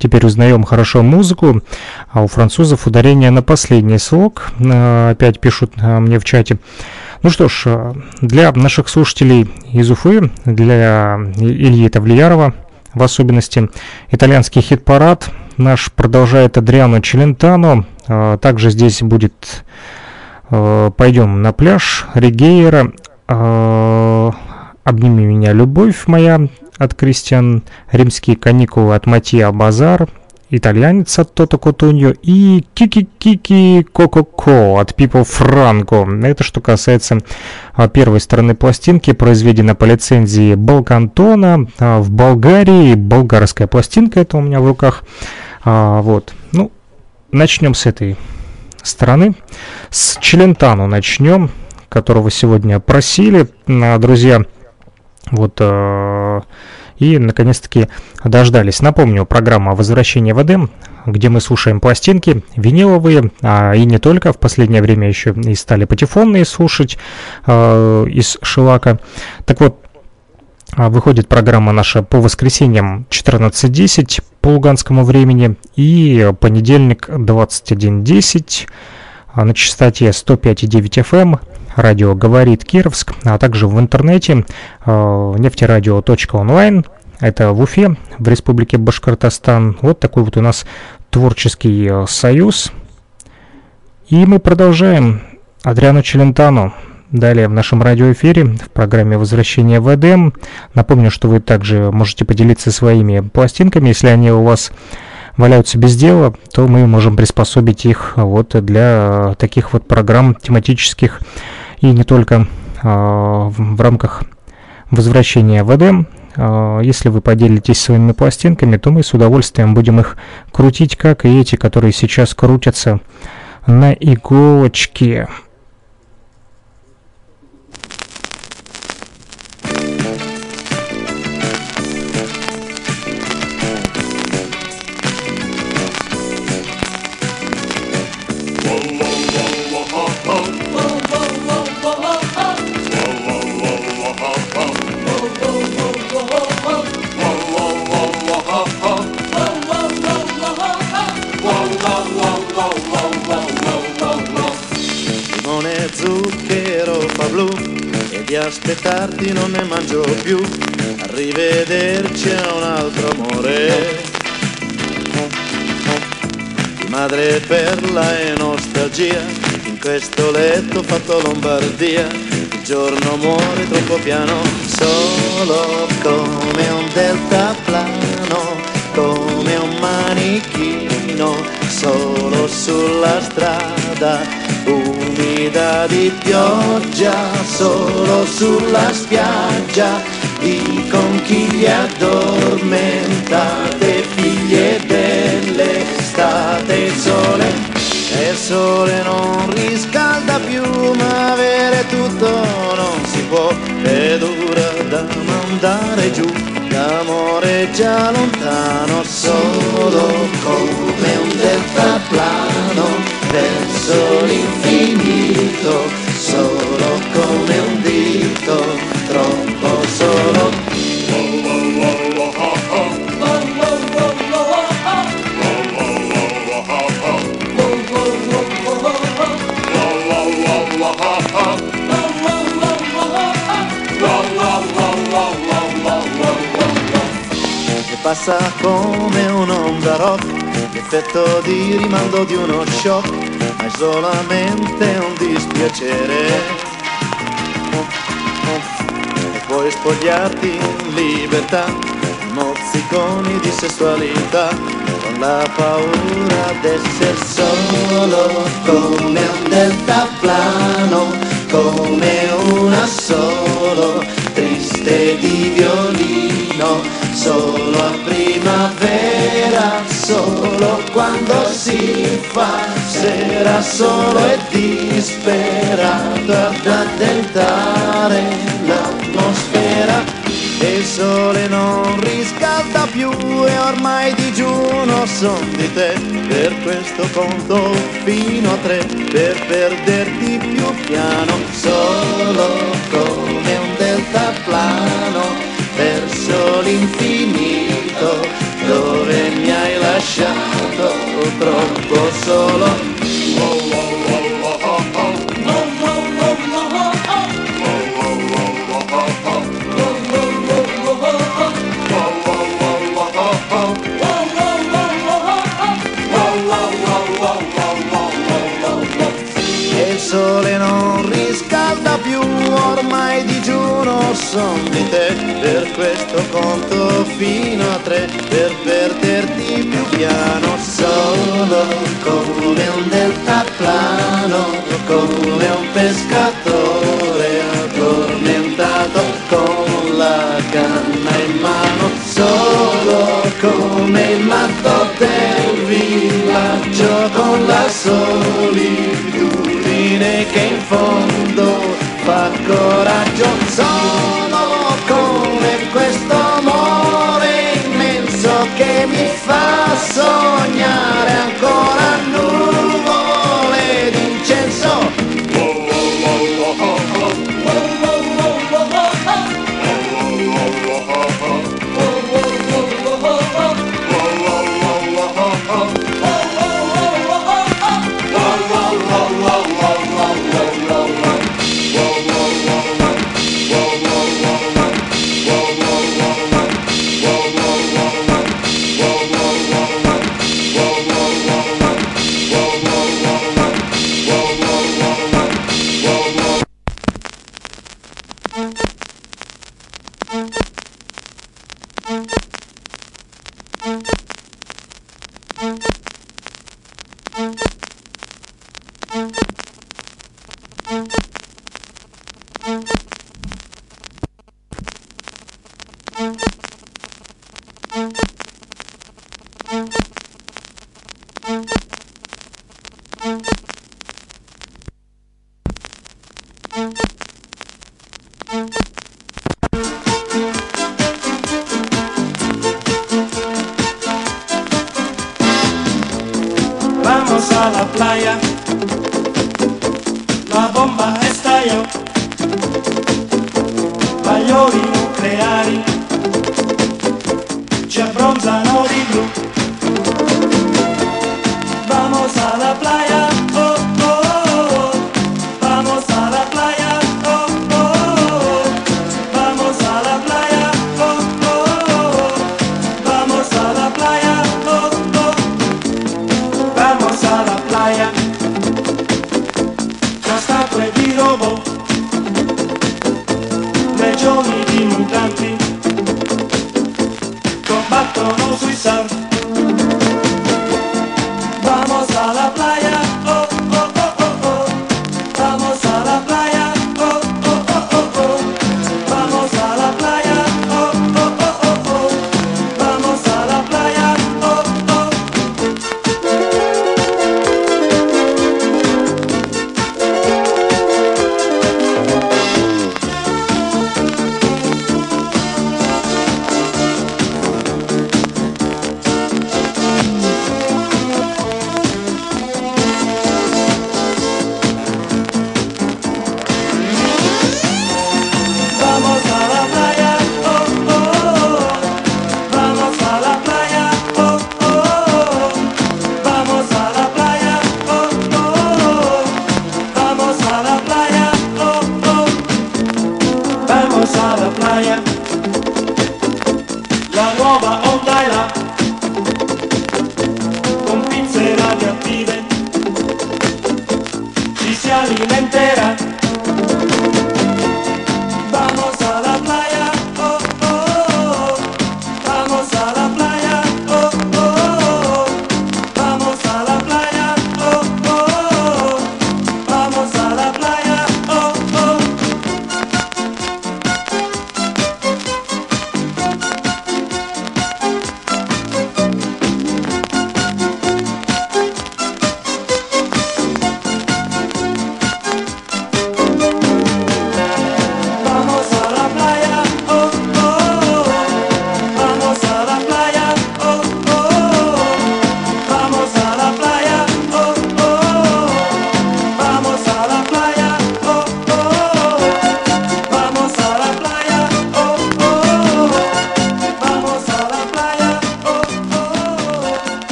теперь узнаем хорошо музыку, а у французов ударение на последний слог, а, опять пишут а, мне в чате. Ну что ж, а, для наших слушателей из Уфы, для Ильи Тавлиярова в особенности, итальянский хит-парад. Наш продолжает Адриано Челентано, также здесь будет «Пойдем на пляж», «Ригейра», «Обними меня, любовь моя» от Кристиан, «Римские каникулы» от Матья Базар, итальянец от Тото Котуньо и Кики-Кики Коко-Ко от Пипо Франко. Это что касается первой стороны пластинки, произведена по лицензии Балкантона в Болгарии. Болгарская пластинка, это у меня в руках. Вот. Ну, начнем с этой стороны. С Челентану начнем, которого сегодня просили, друзья. Вот э, и наконец-таки дождались. Напомню, программа «Возвращение в Эдем», где мы слушаем пластинки виниловые, а и не только, в последнее время еще и стали патефонные слушать э, из Шелака. Так вот, а, выходит программа наша по воскресеньям 14.10 по луганскому времени и понедельник 21.10 а, на частоте 105.9 FM. Радио «Говорит Кировск», а также в интернете э, нефтерадио.онлайн. Это в Уфе, в Республике Башкортостан. Вот такой вот у нас творческий э, союз. И мы продолжаем. Адриану Челентану Далее в нашем радиоэфире в программе «Возвращение в Эдем». Напомню, что вы также можете поделиться своими пластинками. Если они у вас валяются без дела, то мы можем приспособить их вот для таких вот программ тематических и не только э, в рамках возвращения в Эдем. Э, если вы поделитесь своими пластинками, то мы с удовольствием будем их крутить, как и эти, которые сейчас крутятся на иголочке. Aspettarti non ne mangio più, arrivederci a un altro amore. Madre perla e nostalgia, in questo letto fatto Lombardia, il giorno muore troppo piano, solo come un deltaplano, come un manichino, solo sulla strada umida di pioggia, solo sulla spiaggia, di conchiglie addormentate, figlie dell'estate, il sole, e il sole non riscalda più, ma avere tutto non si può, è dura da mandare giù, l'amore già lontano, solo come un deltaplano verso l'infinito, solo come un dito, troppo solo. passa come un'onda rock l'effetto di rimando di uno shock, ma è solamente un dispiacere. Puoi spogliarti in libertà, mozziconi di sessualità, con la paura d'essere solo come un deltaplano, come un assolo triste di violino solo a primavera, solo quando si fa sera solo e disperato ad addentare l'atmosfera. E il sole non riscalda più e ormai digiuno son di te, per questo conto fino a tre, per perderti più piano, solo come un deltaplano verso l'infinito mi hai lasciato troppo solo. Il sole non riscalda più ormai digiuno son di te per questo conto fino a tre per perderti più piano solo come un deltaplano come un pescatore addormentato con la canna in mano solo come il matto del villaggio con la solitudine che in fondo fa coraggio fa sognare ancora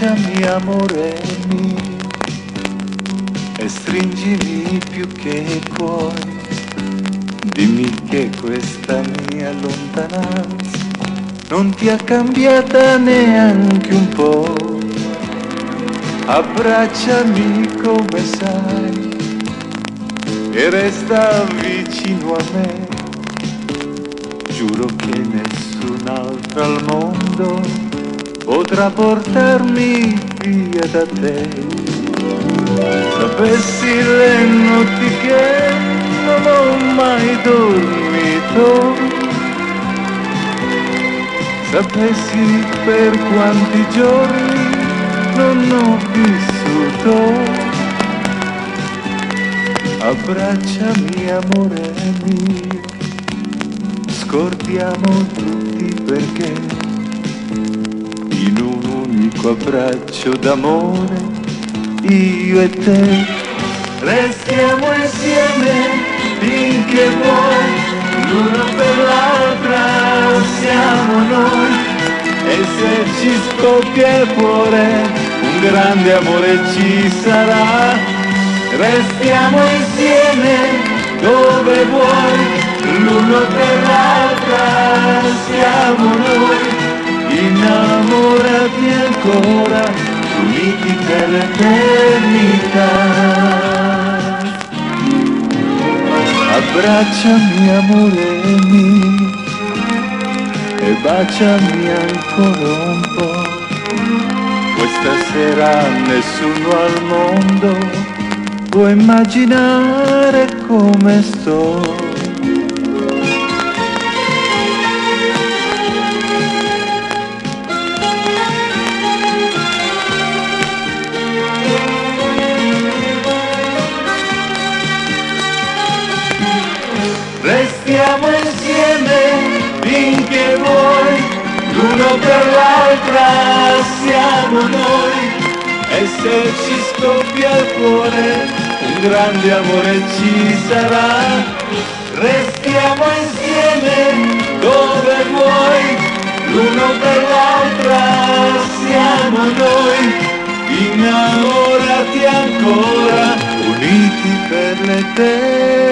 abbracciami amore mio e stringimi più che puoi. Dimmi che questa mia lontananza non ti ha cambiata neanche un po'. Abbracciami come sai e resta vicino a me. Giuro che nessun altro al mondo potrà portarmi via da te. Sapessi le notti che non ho mai dormito, sapessi per quanti giorni non ho vissuto. Abbracciami amore mio, scordiamo tutti perché unico abbraccio d'amore io e te. Restiamo insieme finché vuoi, l'uno per l'altra siamo noi. E se ci scoppia il cuore un grande amore ci sarà. Restiamo insieme dove vuoi, l'uno per l'altra siamo noi, innamorati ancora, uniti per l'eternità. Abbracciami amore mio e baciami ancora un po'. Questa sera nessuno al mondo può immaginare come sto. Siamo noi e se ci scoppia il cuore un grande amore ci sarà. Restiamo insieme dove vuoi l'uno per l'altra siamo noi. Innamorati ancora uniti per l'eternità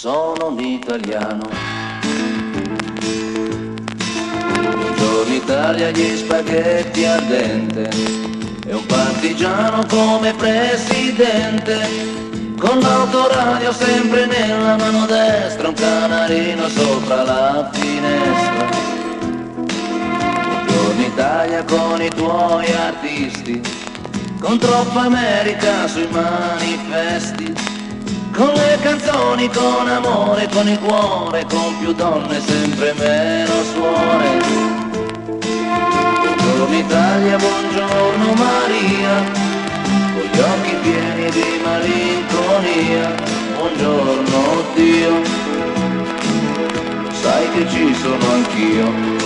sono un italiano. Buongiorno Italia, gli spaghetti al dente, e un partigiano come presidente. Con l'autoradio sempre nella mano destra, un canarino sopra la finestra. Buongiorno Italia con i tuoi artisti, con troppa America sui manifesti, con le canzoni, con amore, con il cuore, con più donne, sempre meno suore. Buongiorno Italia, buongiorno Maria, con gli occhi pieni di malinconia, buongiorno Dio, sai che ci sono anch'io.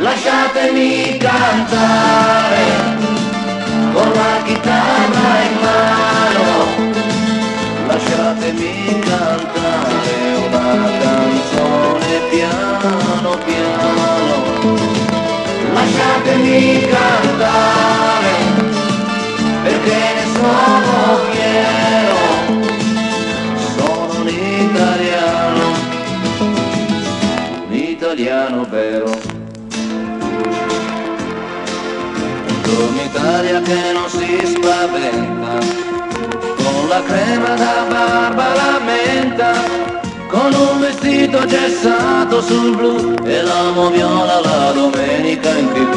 Lasciatemi cantare con la chitarra in mano, lasciatemi cantare una canzone piano piano, lasciatemi cantare perché ne sono fiero, sono un italiano, un italiano vero. Buongiorno Italia che non si spaventa, la crema da barba la menta, con un vestito gessato sul blu e l'amo viola la domenica in tv.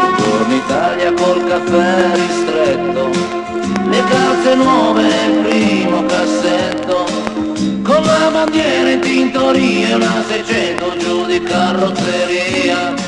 Buongiorno Italia col caffè ristretto, le calze nuove nel primo cassetto, con la bandiera in tintoria una 600 giù di carrozzeria.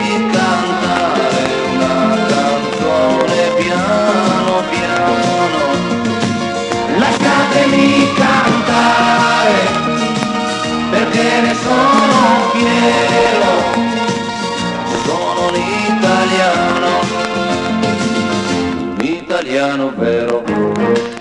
lasciatemi cantare perché ne sono fiero, sono un italiano, un italiano vero.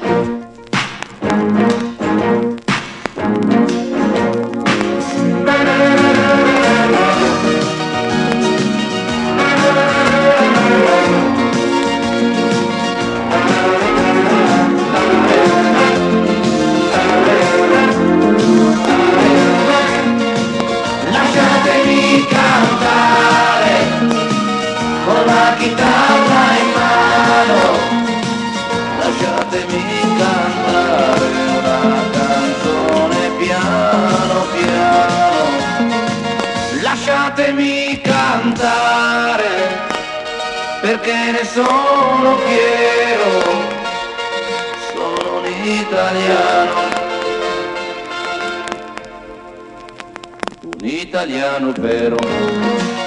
Perché ne sono fiero, sono un italiano. un italiano vero.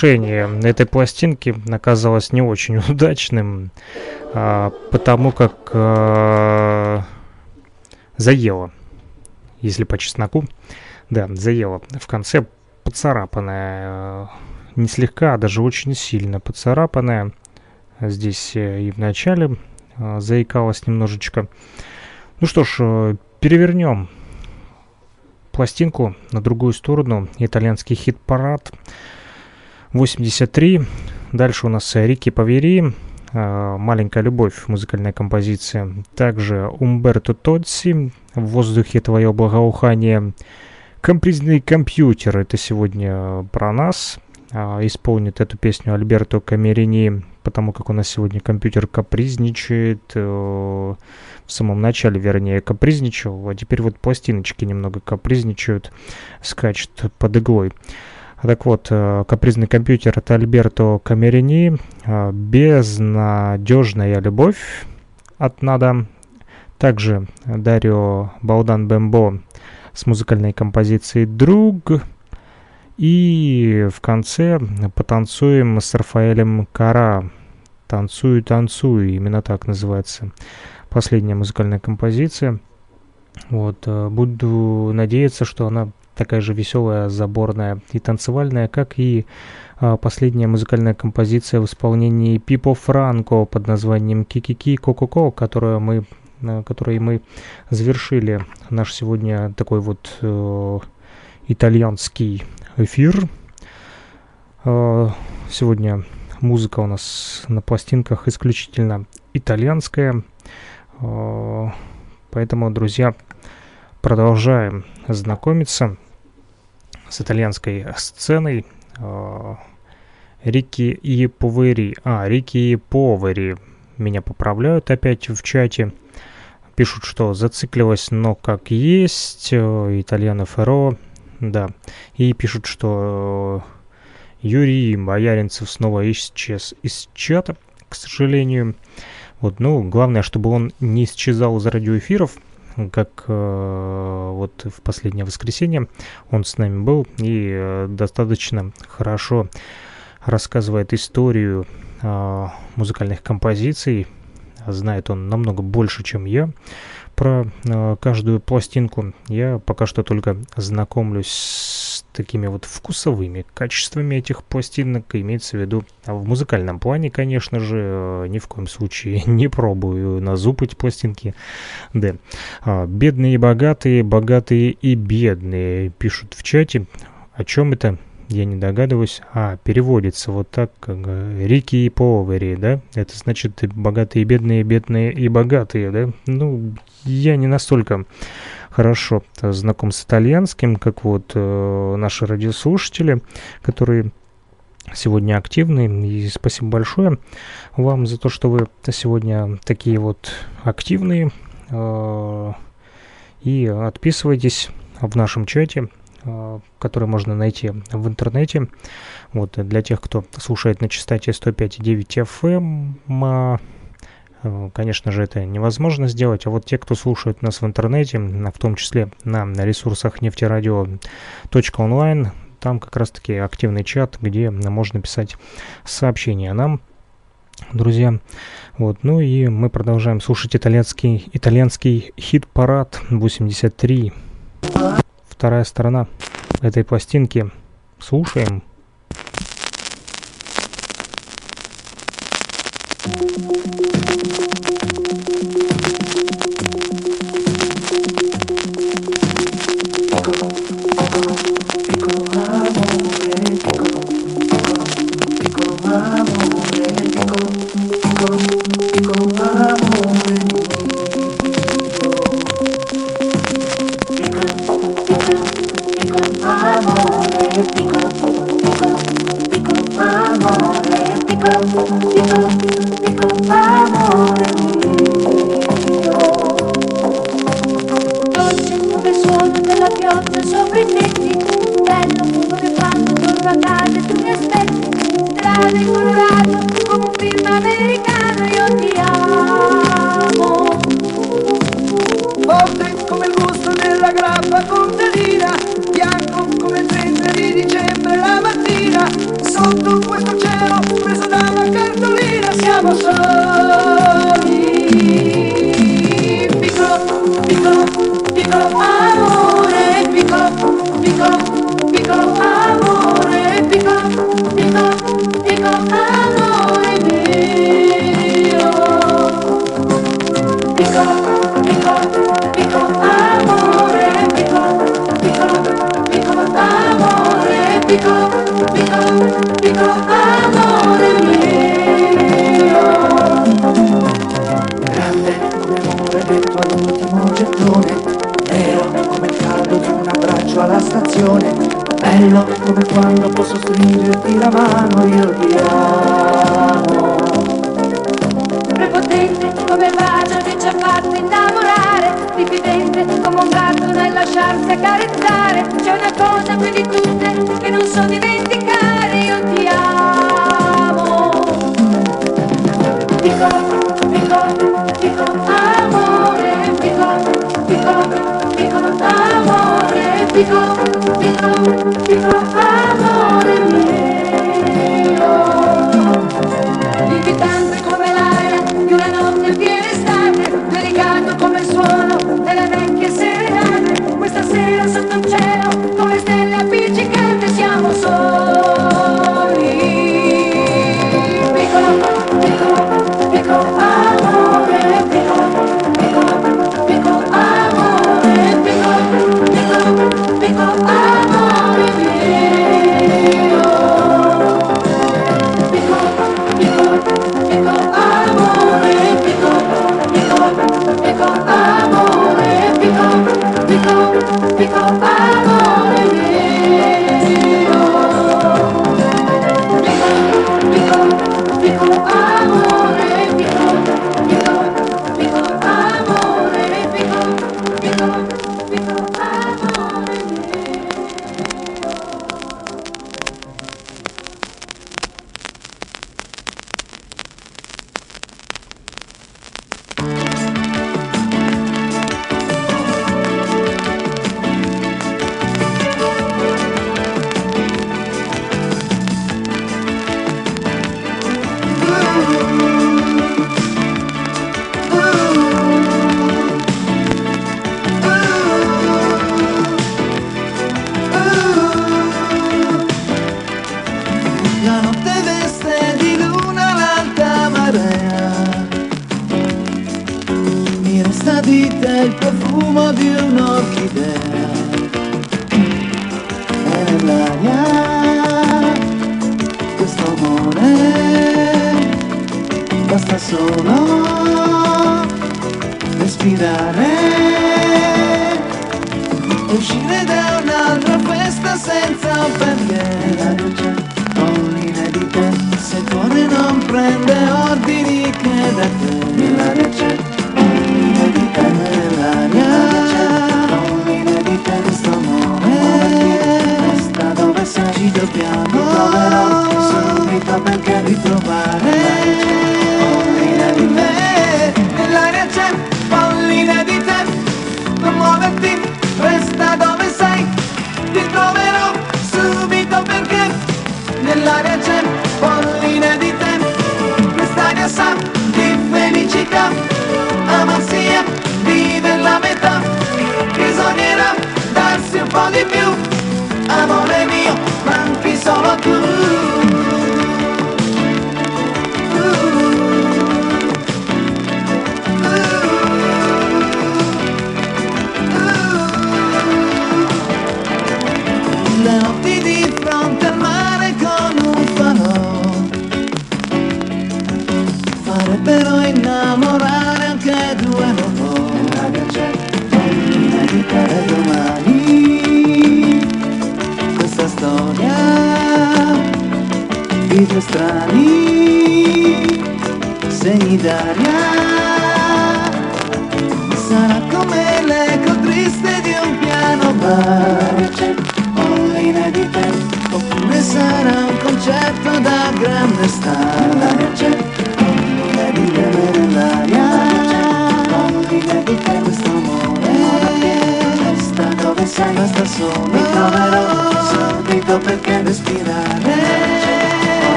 Завершение этой пластинки оказалось не очень удачным, а, потому как э, заело, если по чесноку, да, заело. В конце поцарапанная, не слегка, а даже очень сильно поцарапанная. Здесь э, и в начале э, заикалась немножечко. Ну что ж, э, перевернем пластинку на другую сторону. Итальянский хит-парад 83. Дальше у нас э, Рики Павери. э, Маленькая любовь, музыкальная композиция. Также Умберто Тодси. В воздухе твое благоухание. Компризный компьютер. Это сегодня про нас. А, Исполнит эту песню Альберто Камерини, потому как у нас сегодня компьютер капризничает. э, В самом начале, вернее, капризничал, а теперь вот пластиночки немного капризничают, скачут под иглой. Так вот, э, капризный компьютер это Альберто Камерини, э, безнадежная любовь от Нада. Также Дарио Балдан Бембо с музыкальной композицией «Друг». И в конце потанцуем с Рафаэлем Кара. «Танцую, танцую», именно так называется последняя музыкальная композиция. Вот, э, буду надеяться, что она такая же веселая, заборная и танцевальная, как и а, последняя музыкальная композиция в исполнении Пипо Франко под названием Кикики Кококо, которую мы, которой мы завершили наш сегодня такой вот э, итальянский эфир. Э, сегодня музыка у нас на пластинках исключительно итальянская. Э, Поэтому, друзья, продолжаем знакомиться с итальянской сценой. Э, Рики и Повери. А, Рики и Повери. Меня поправляют опять в чате. Пишут, что зациклилось, но как есть. Э, Итальяно Ферро. Да. И пишут, что э, Юрий Бояринцев снова исчез из чата, к сожалению. Вот, ну, главное, чтобы он не исчезал из радиоэфиров, как э, вот в последнее воскресенье он с нами был и э, достаточно хорошо рассказывает историю э, музыкальных композиций. Знает он намного больше, чем я про каждую пластинку. Я пока что только знакомлюсь с такими вот вкусовыми качествами этих пластинок. Имеется в виду а в музыкальном плане, конечно же, э, ни в коем случае не пробую на зуб эти пластинки. Да. А, бедные и богатые, богатые и бедные пишут в чате. О чем это? Я не догадываюсь. А, переводится вот так, как э, Рики и Повери, да? Это значит богатые и бедные, бедные и богатые, да? Ну, я не настолько хорошо знаком с итальянским, как вот э, наши радиослушатели, которые сегодня активны. И спасибо большое вам за то, что вы сегодня такие вот активные. э, и отписывайтесь в нашем чате э, который можно найти в интернете. Вот, для тех, кто слушает на частоте 105,9 FM, э, конечно же, это невозможно сделать. А вот те, кто слушает нас в интернете, в том числе на ресурсах нефтерадио.онлайн, там как раз-таки активный чат, где можно писать сообщения нам, друзья. Вот, ну и мы продолжаем слушать итальянский, итальянский хит-парад 83. Вторая сторона этой пластинки. Слушаем. Nell'aria, non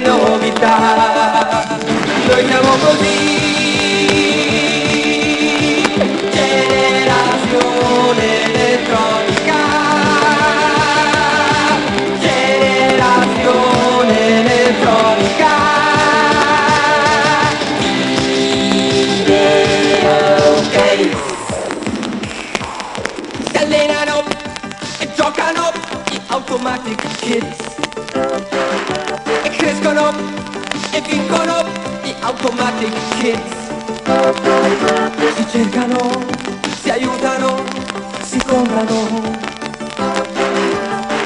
novità. Noi siamo così e vincono gli automatic kids. Si cercano, si aiutano, si comprano.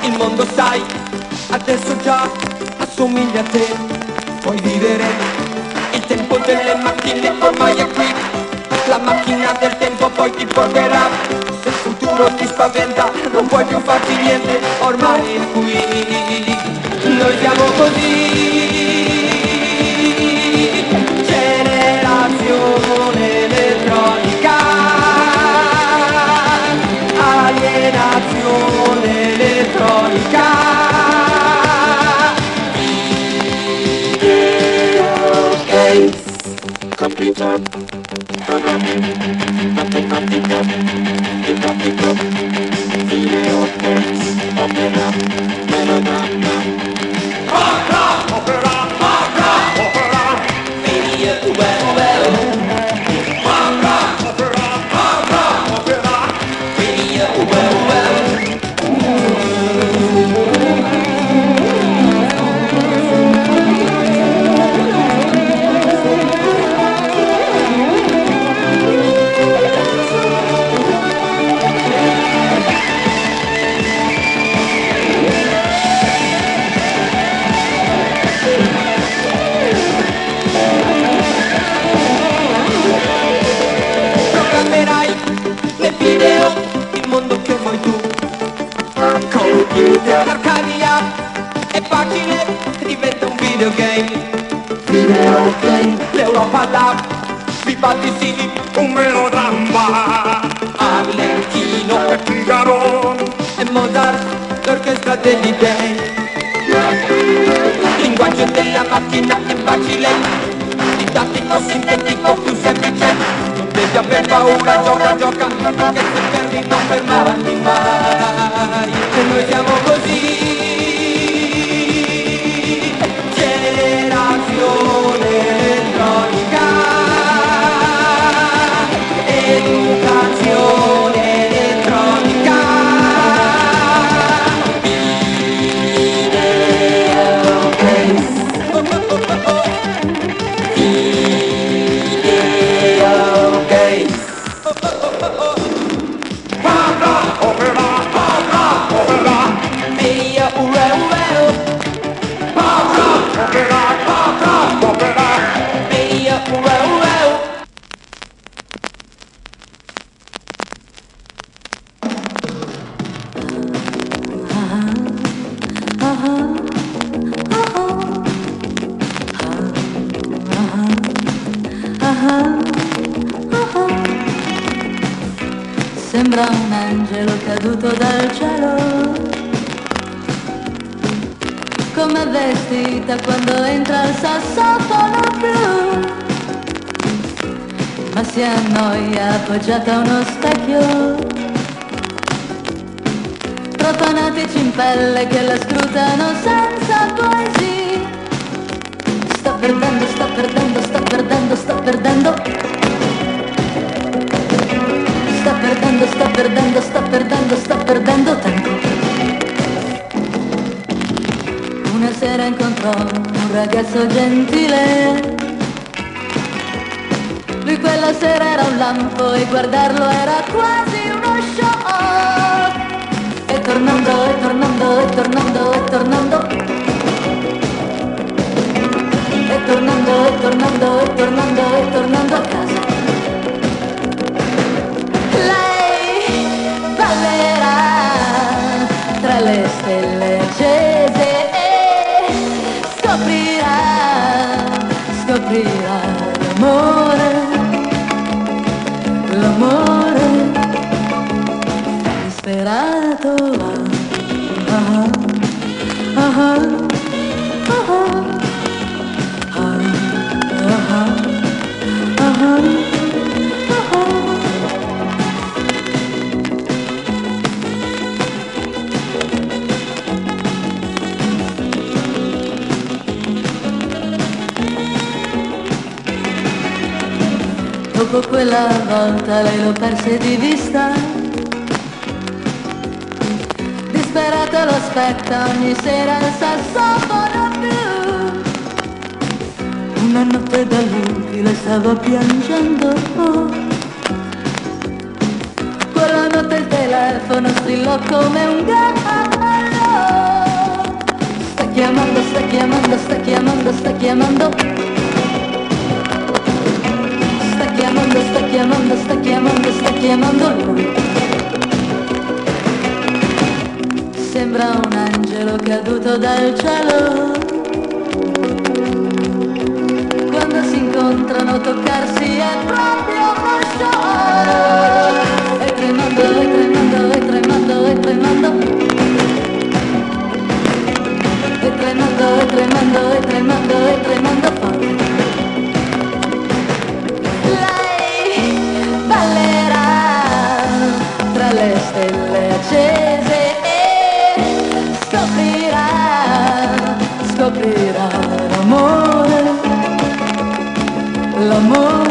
Il mondo sai, adesso già assomiglia a te. Puoi vivere il tempo delle macchine ormai è qui. La macchina del tempo poi ti porterà. Se il futuro ti spaventa, non puoi più farti niente, ormai è qui. Noi siamo così. Sembra un angelo caduto dal cielo, come vestita quando entra il sassofono blu, ma si annoia appoggiata a uno specchio, profanatici in pelle che la scrutano senza poesia. Sta perdendo, sta perdendo, sta perdendo, sta perdendo. Sta perdendo, sta perdendo, sta perdendo, sta perdendo tempo. Una sera incontrò un ragazzo gentile. Lui quella sera era un lampo e guardarlo era quasi uno show. E tornando, e tornando, e tornando, e tornando. E tornando, e tornando, e tornando, e tornando a casa. Le stelle accese e scoprirà, scoprirà l'amore, l'amore disperato. Ah, ah, ah, ah, Dopo quella volta lei lo perse di vista. Disperata lo aspetta ogni sera il sassofono blu Una notte da lui le stava piangendo. Quella notte il telefono strillò come un gallo. Sta chiamando, sta chiamando, sta chiamando, sta chiamando chiamando, sta chiamando, sta chiamando, sta chiamando lui. Sembra un angelo caduto dal cielo. Quando si incontrano toccarsi è proprio uno show. E tremando, e tremando, e tremando, e tremando. E tremando, e tremando, e tremando, e tremando Một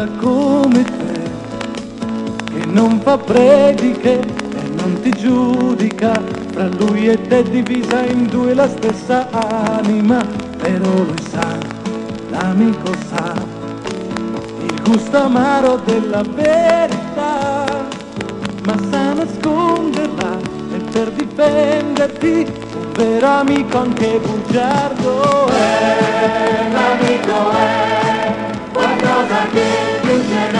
santa come te, che non fa prediche e non ti giudica, fra lui e te divisa in due la stessa anima, però lui sa, l'amico sa, il gusto amaro della verità, ma sa nasconderla e per difenderti, un vero amico anche bugiardo è, un è, qualcosa che... Thank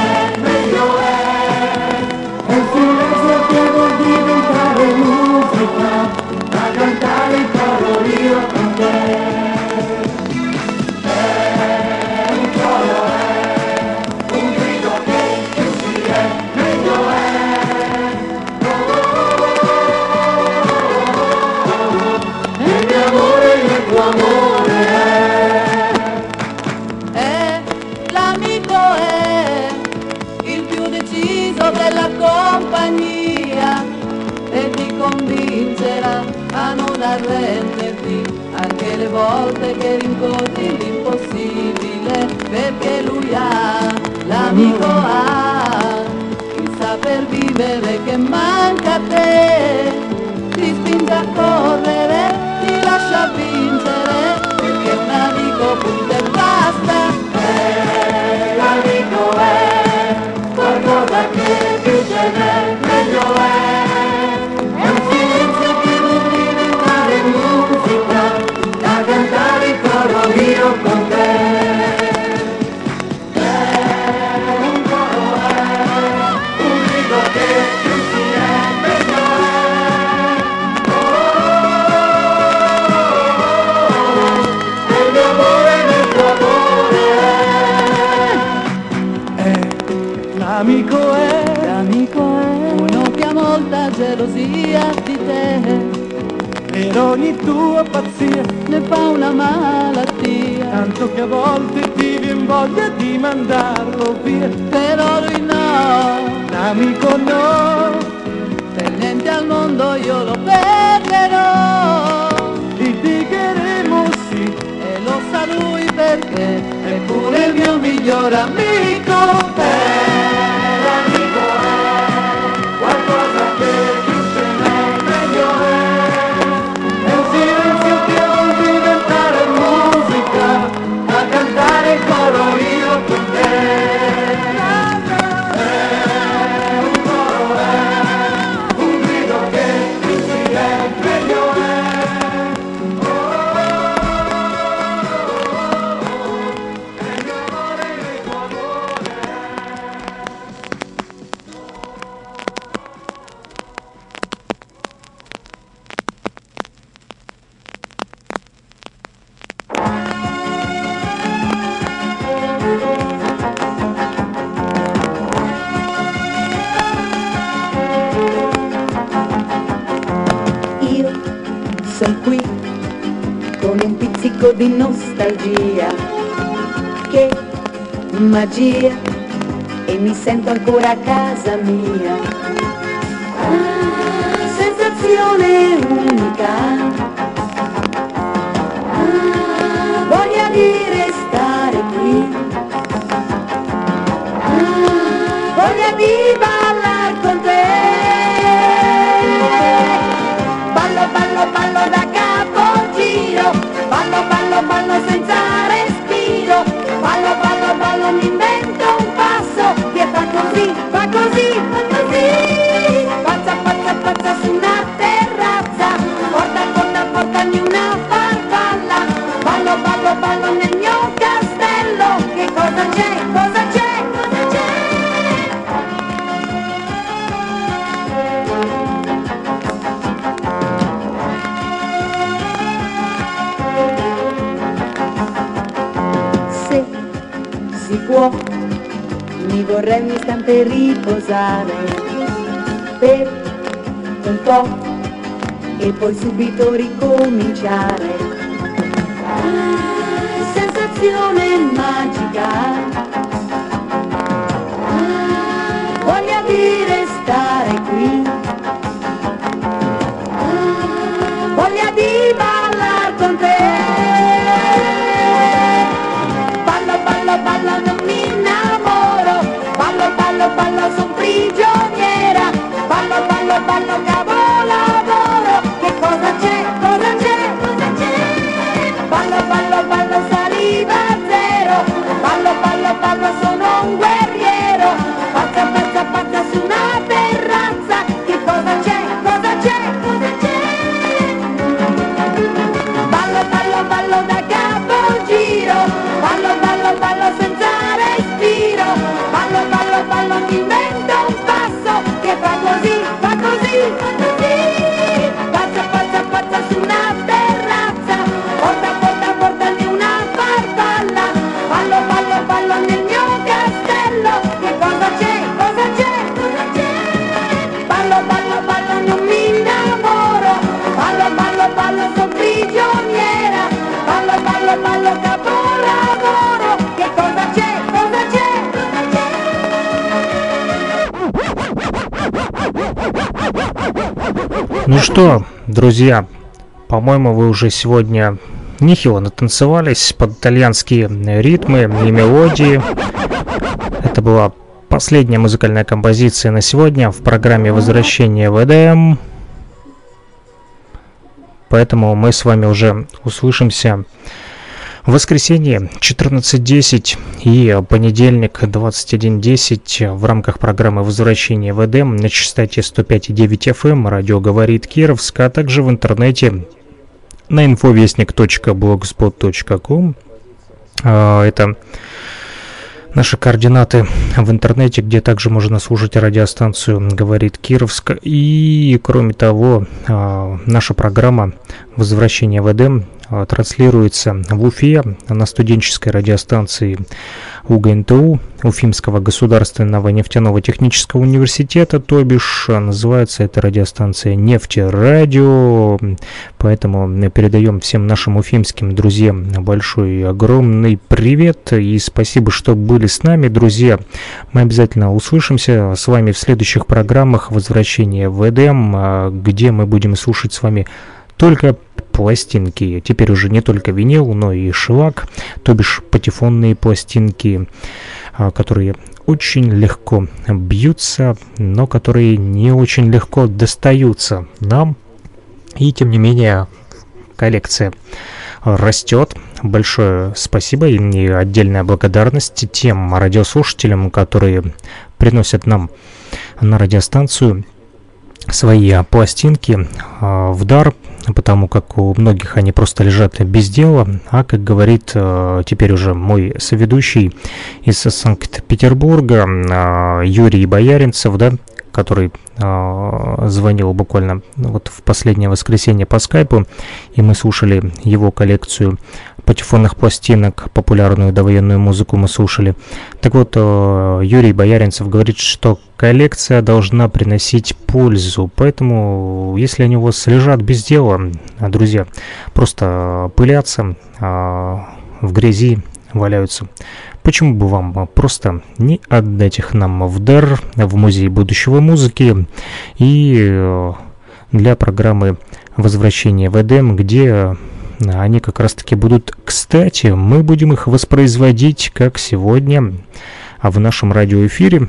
you. 你我爱 tua pazzia ne fa una malattia. Tanto che a volte ti viene voglia di mandarlo via. Però lui no, l'amico no. Per niente al mondo io lo perderò. Litigheremo sì. E lo sa lui perché Eppure il mio miglior amico nostalgia, che magia, e mi sento ancora a casa mia. Ah, sensazione unica. Pazzi, pazzi, pazza, pazza, vorrei un istante riposare per un po' e poi subito ricominciare. Ah, sensazione magica Что, друзья, по-моему, вы уже сегодня нехило натанцевались под итальянские ритмы и мелодии. Это была последняя музыкальная композиция на сегодня в программе «Возвращение в Эдем». Поэтому мы с вами уже услышимся в воскресенье 14.10 и понедельник 21.10 в рамках программы «Возвращение в Эдем» на частоте 105.9 FM эм радио «Говорит Кировск», а также в интернете на infovестник.blogspot.com. А, это наши координаты в интернете, где также можно слушать радиостанцию «Говорит Кировск». И, кроме того, а, наша программа «Возвращение в Эдем» транслируется в Уфе на студенческой радиостанции УГНТУ, Уфимского государственного нефтяного технического университета, то бишь называется эта радиостанция «Нефтерадио», поэтому передаем всем нашим уфимским друзьям большой огромный привет. И спасибо, что были с нами, друзья. Мы обязательно услышимся с вами в следующих программах «Возвращение в Эдем», а, где мы будем слушать с вами только пластинки. Теперь уже не только винил, но и шелак, то бишь патефонные пластинки, а, которые очень легко бьются, но которые не очень легко достаются нам. И тем не менее коллекция растет. Большое спасибо и отдельная благодарность тем радиослушателям, которые приносят нам на радиостанцию свои пластинки а, в дар потому как у многих они просто лежат без дела, а, как говорит э, теперь уже мой соведущий из Санкт-Петербурга, э, Юрий Бояринцев, да, который э, звонил буквально вот в последнее воскресенье по скайпу, и мы слушали его коллекцию патефонных пластинок, популярную довоенную музыку мы слушали. Так вот, э, Юрий Бояринцев говорит, что коллекция должна приносить пользу, поэтому если они у вас лежат без дела, друзья, просто пылятся, э, в грязи валяются, Почему бы вам просто не отдать их нам в дар в Музей будущего музыки и э, для программы «Возвращение в Эдем», где они как раз-таки будут кстати. Мы будем их воспроизводить, как сегодня, а в нашем радиоэфире.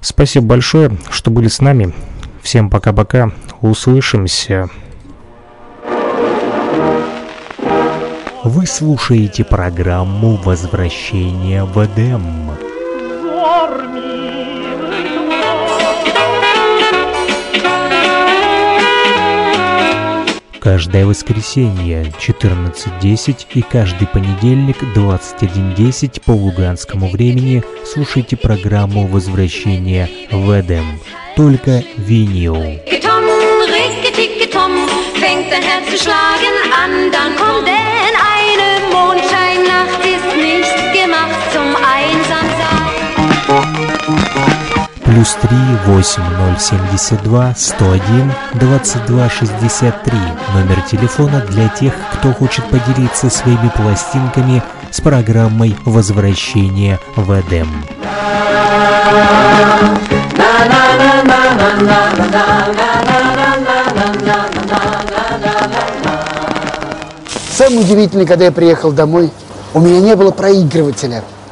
Спасибо большое, что были с нами. Всем пока-пока. Услышимся. Вы слушаете программу «Возвращение в Эдем». Каждое воскресенье 14.10 и каждый понедельник 21.10 по луганскому времени слушайте программу «Возвращение в Эдем». Только винил. плюс 3 8072 101 2263. Номер телефона для тех, кто хочет поделиться своими пластинками с программой возвращения в Эдем». Самое удивительное, когда я приехал домой, у меня не было проигрывателя.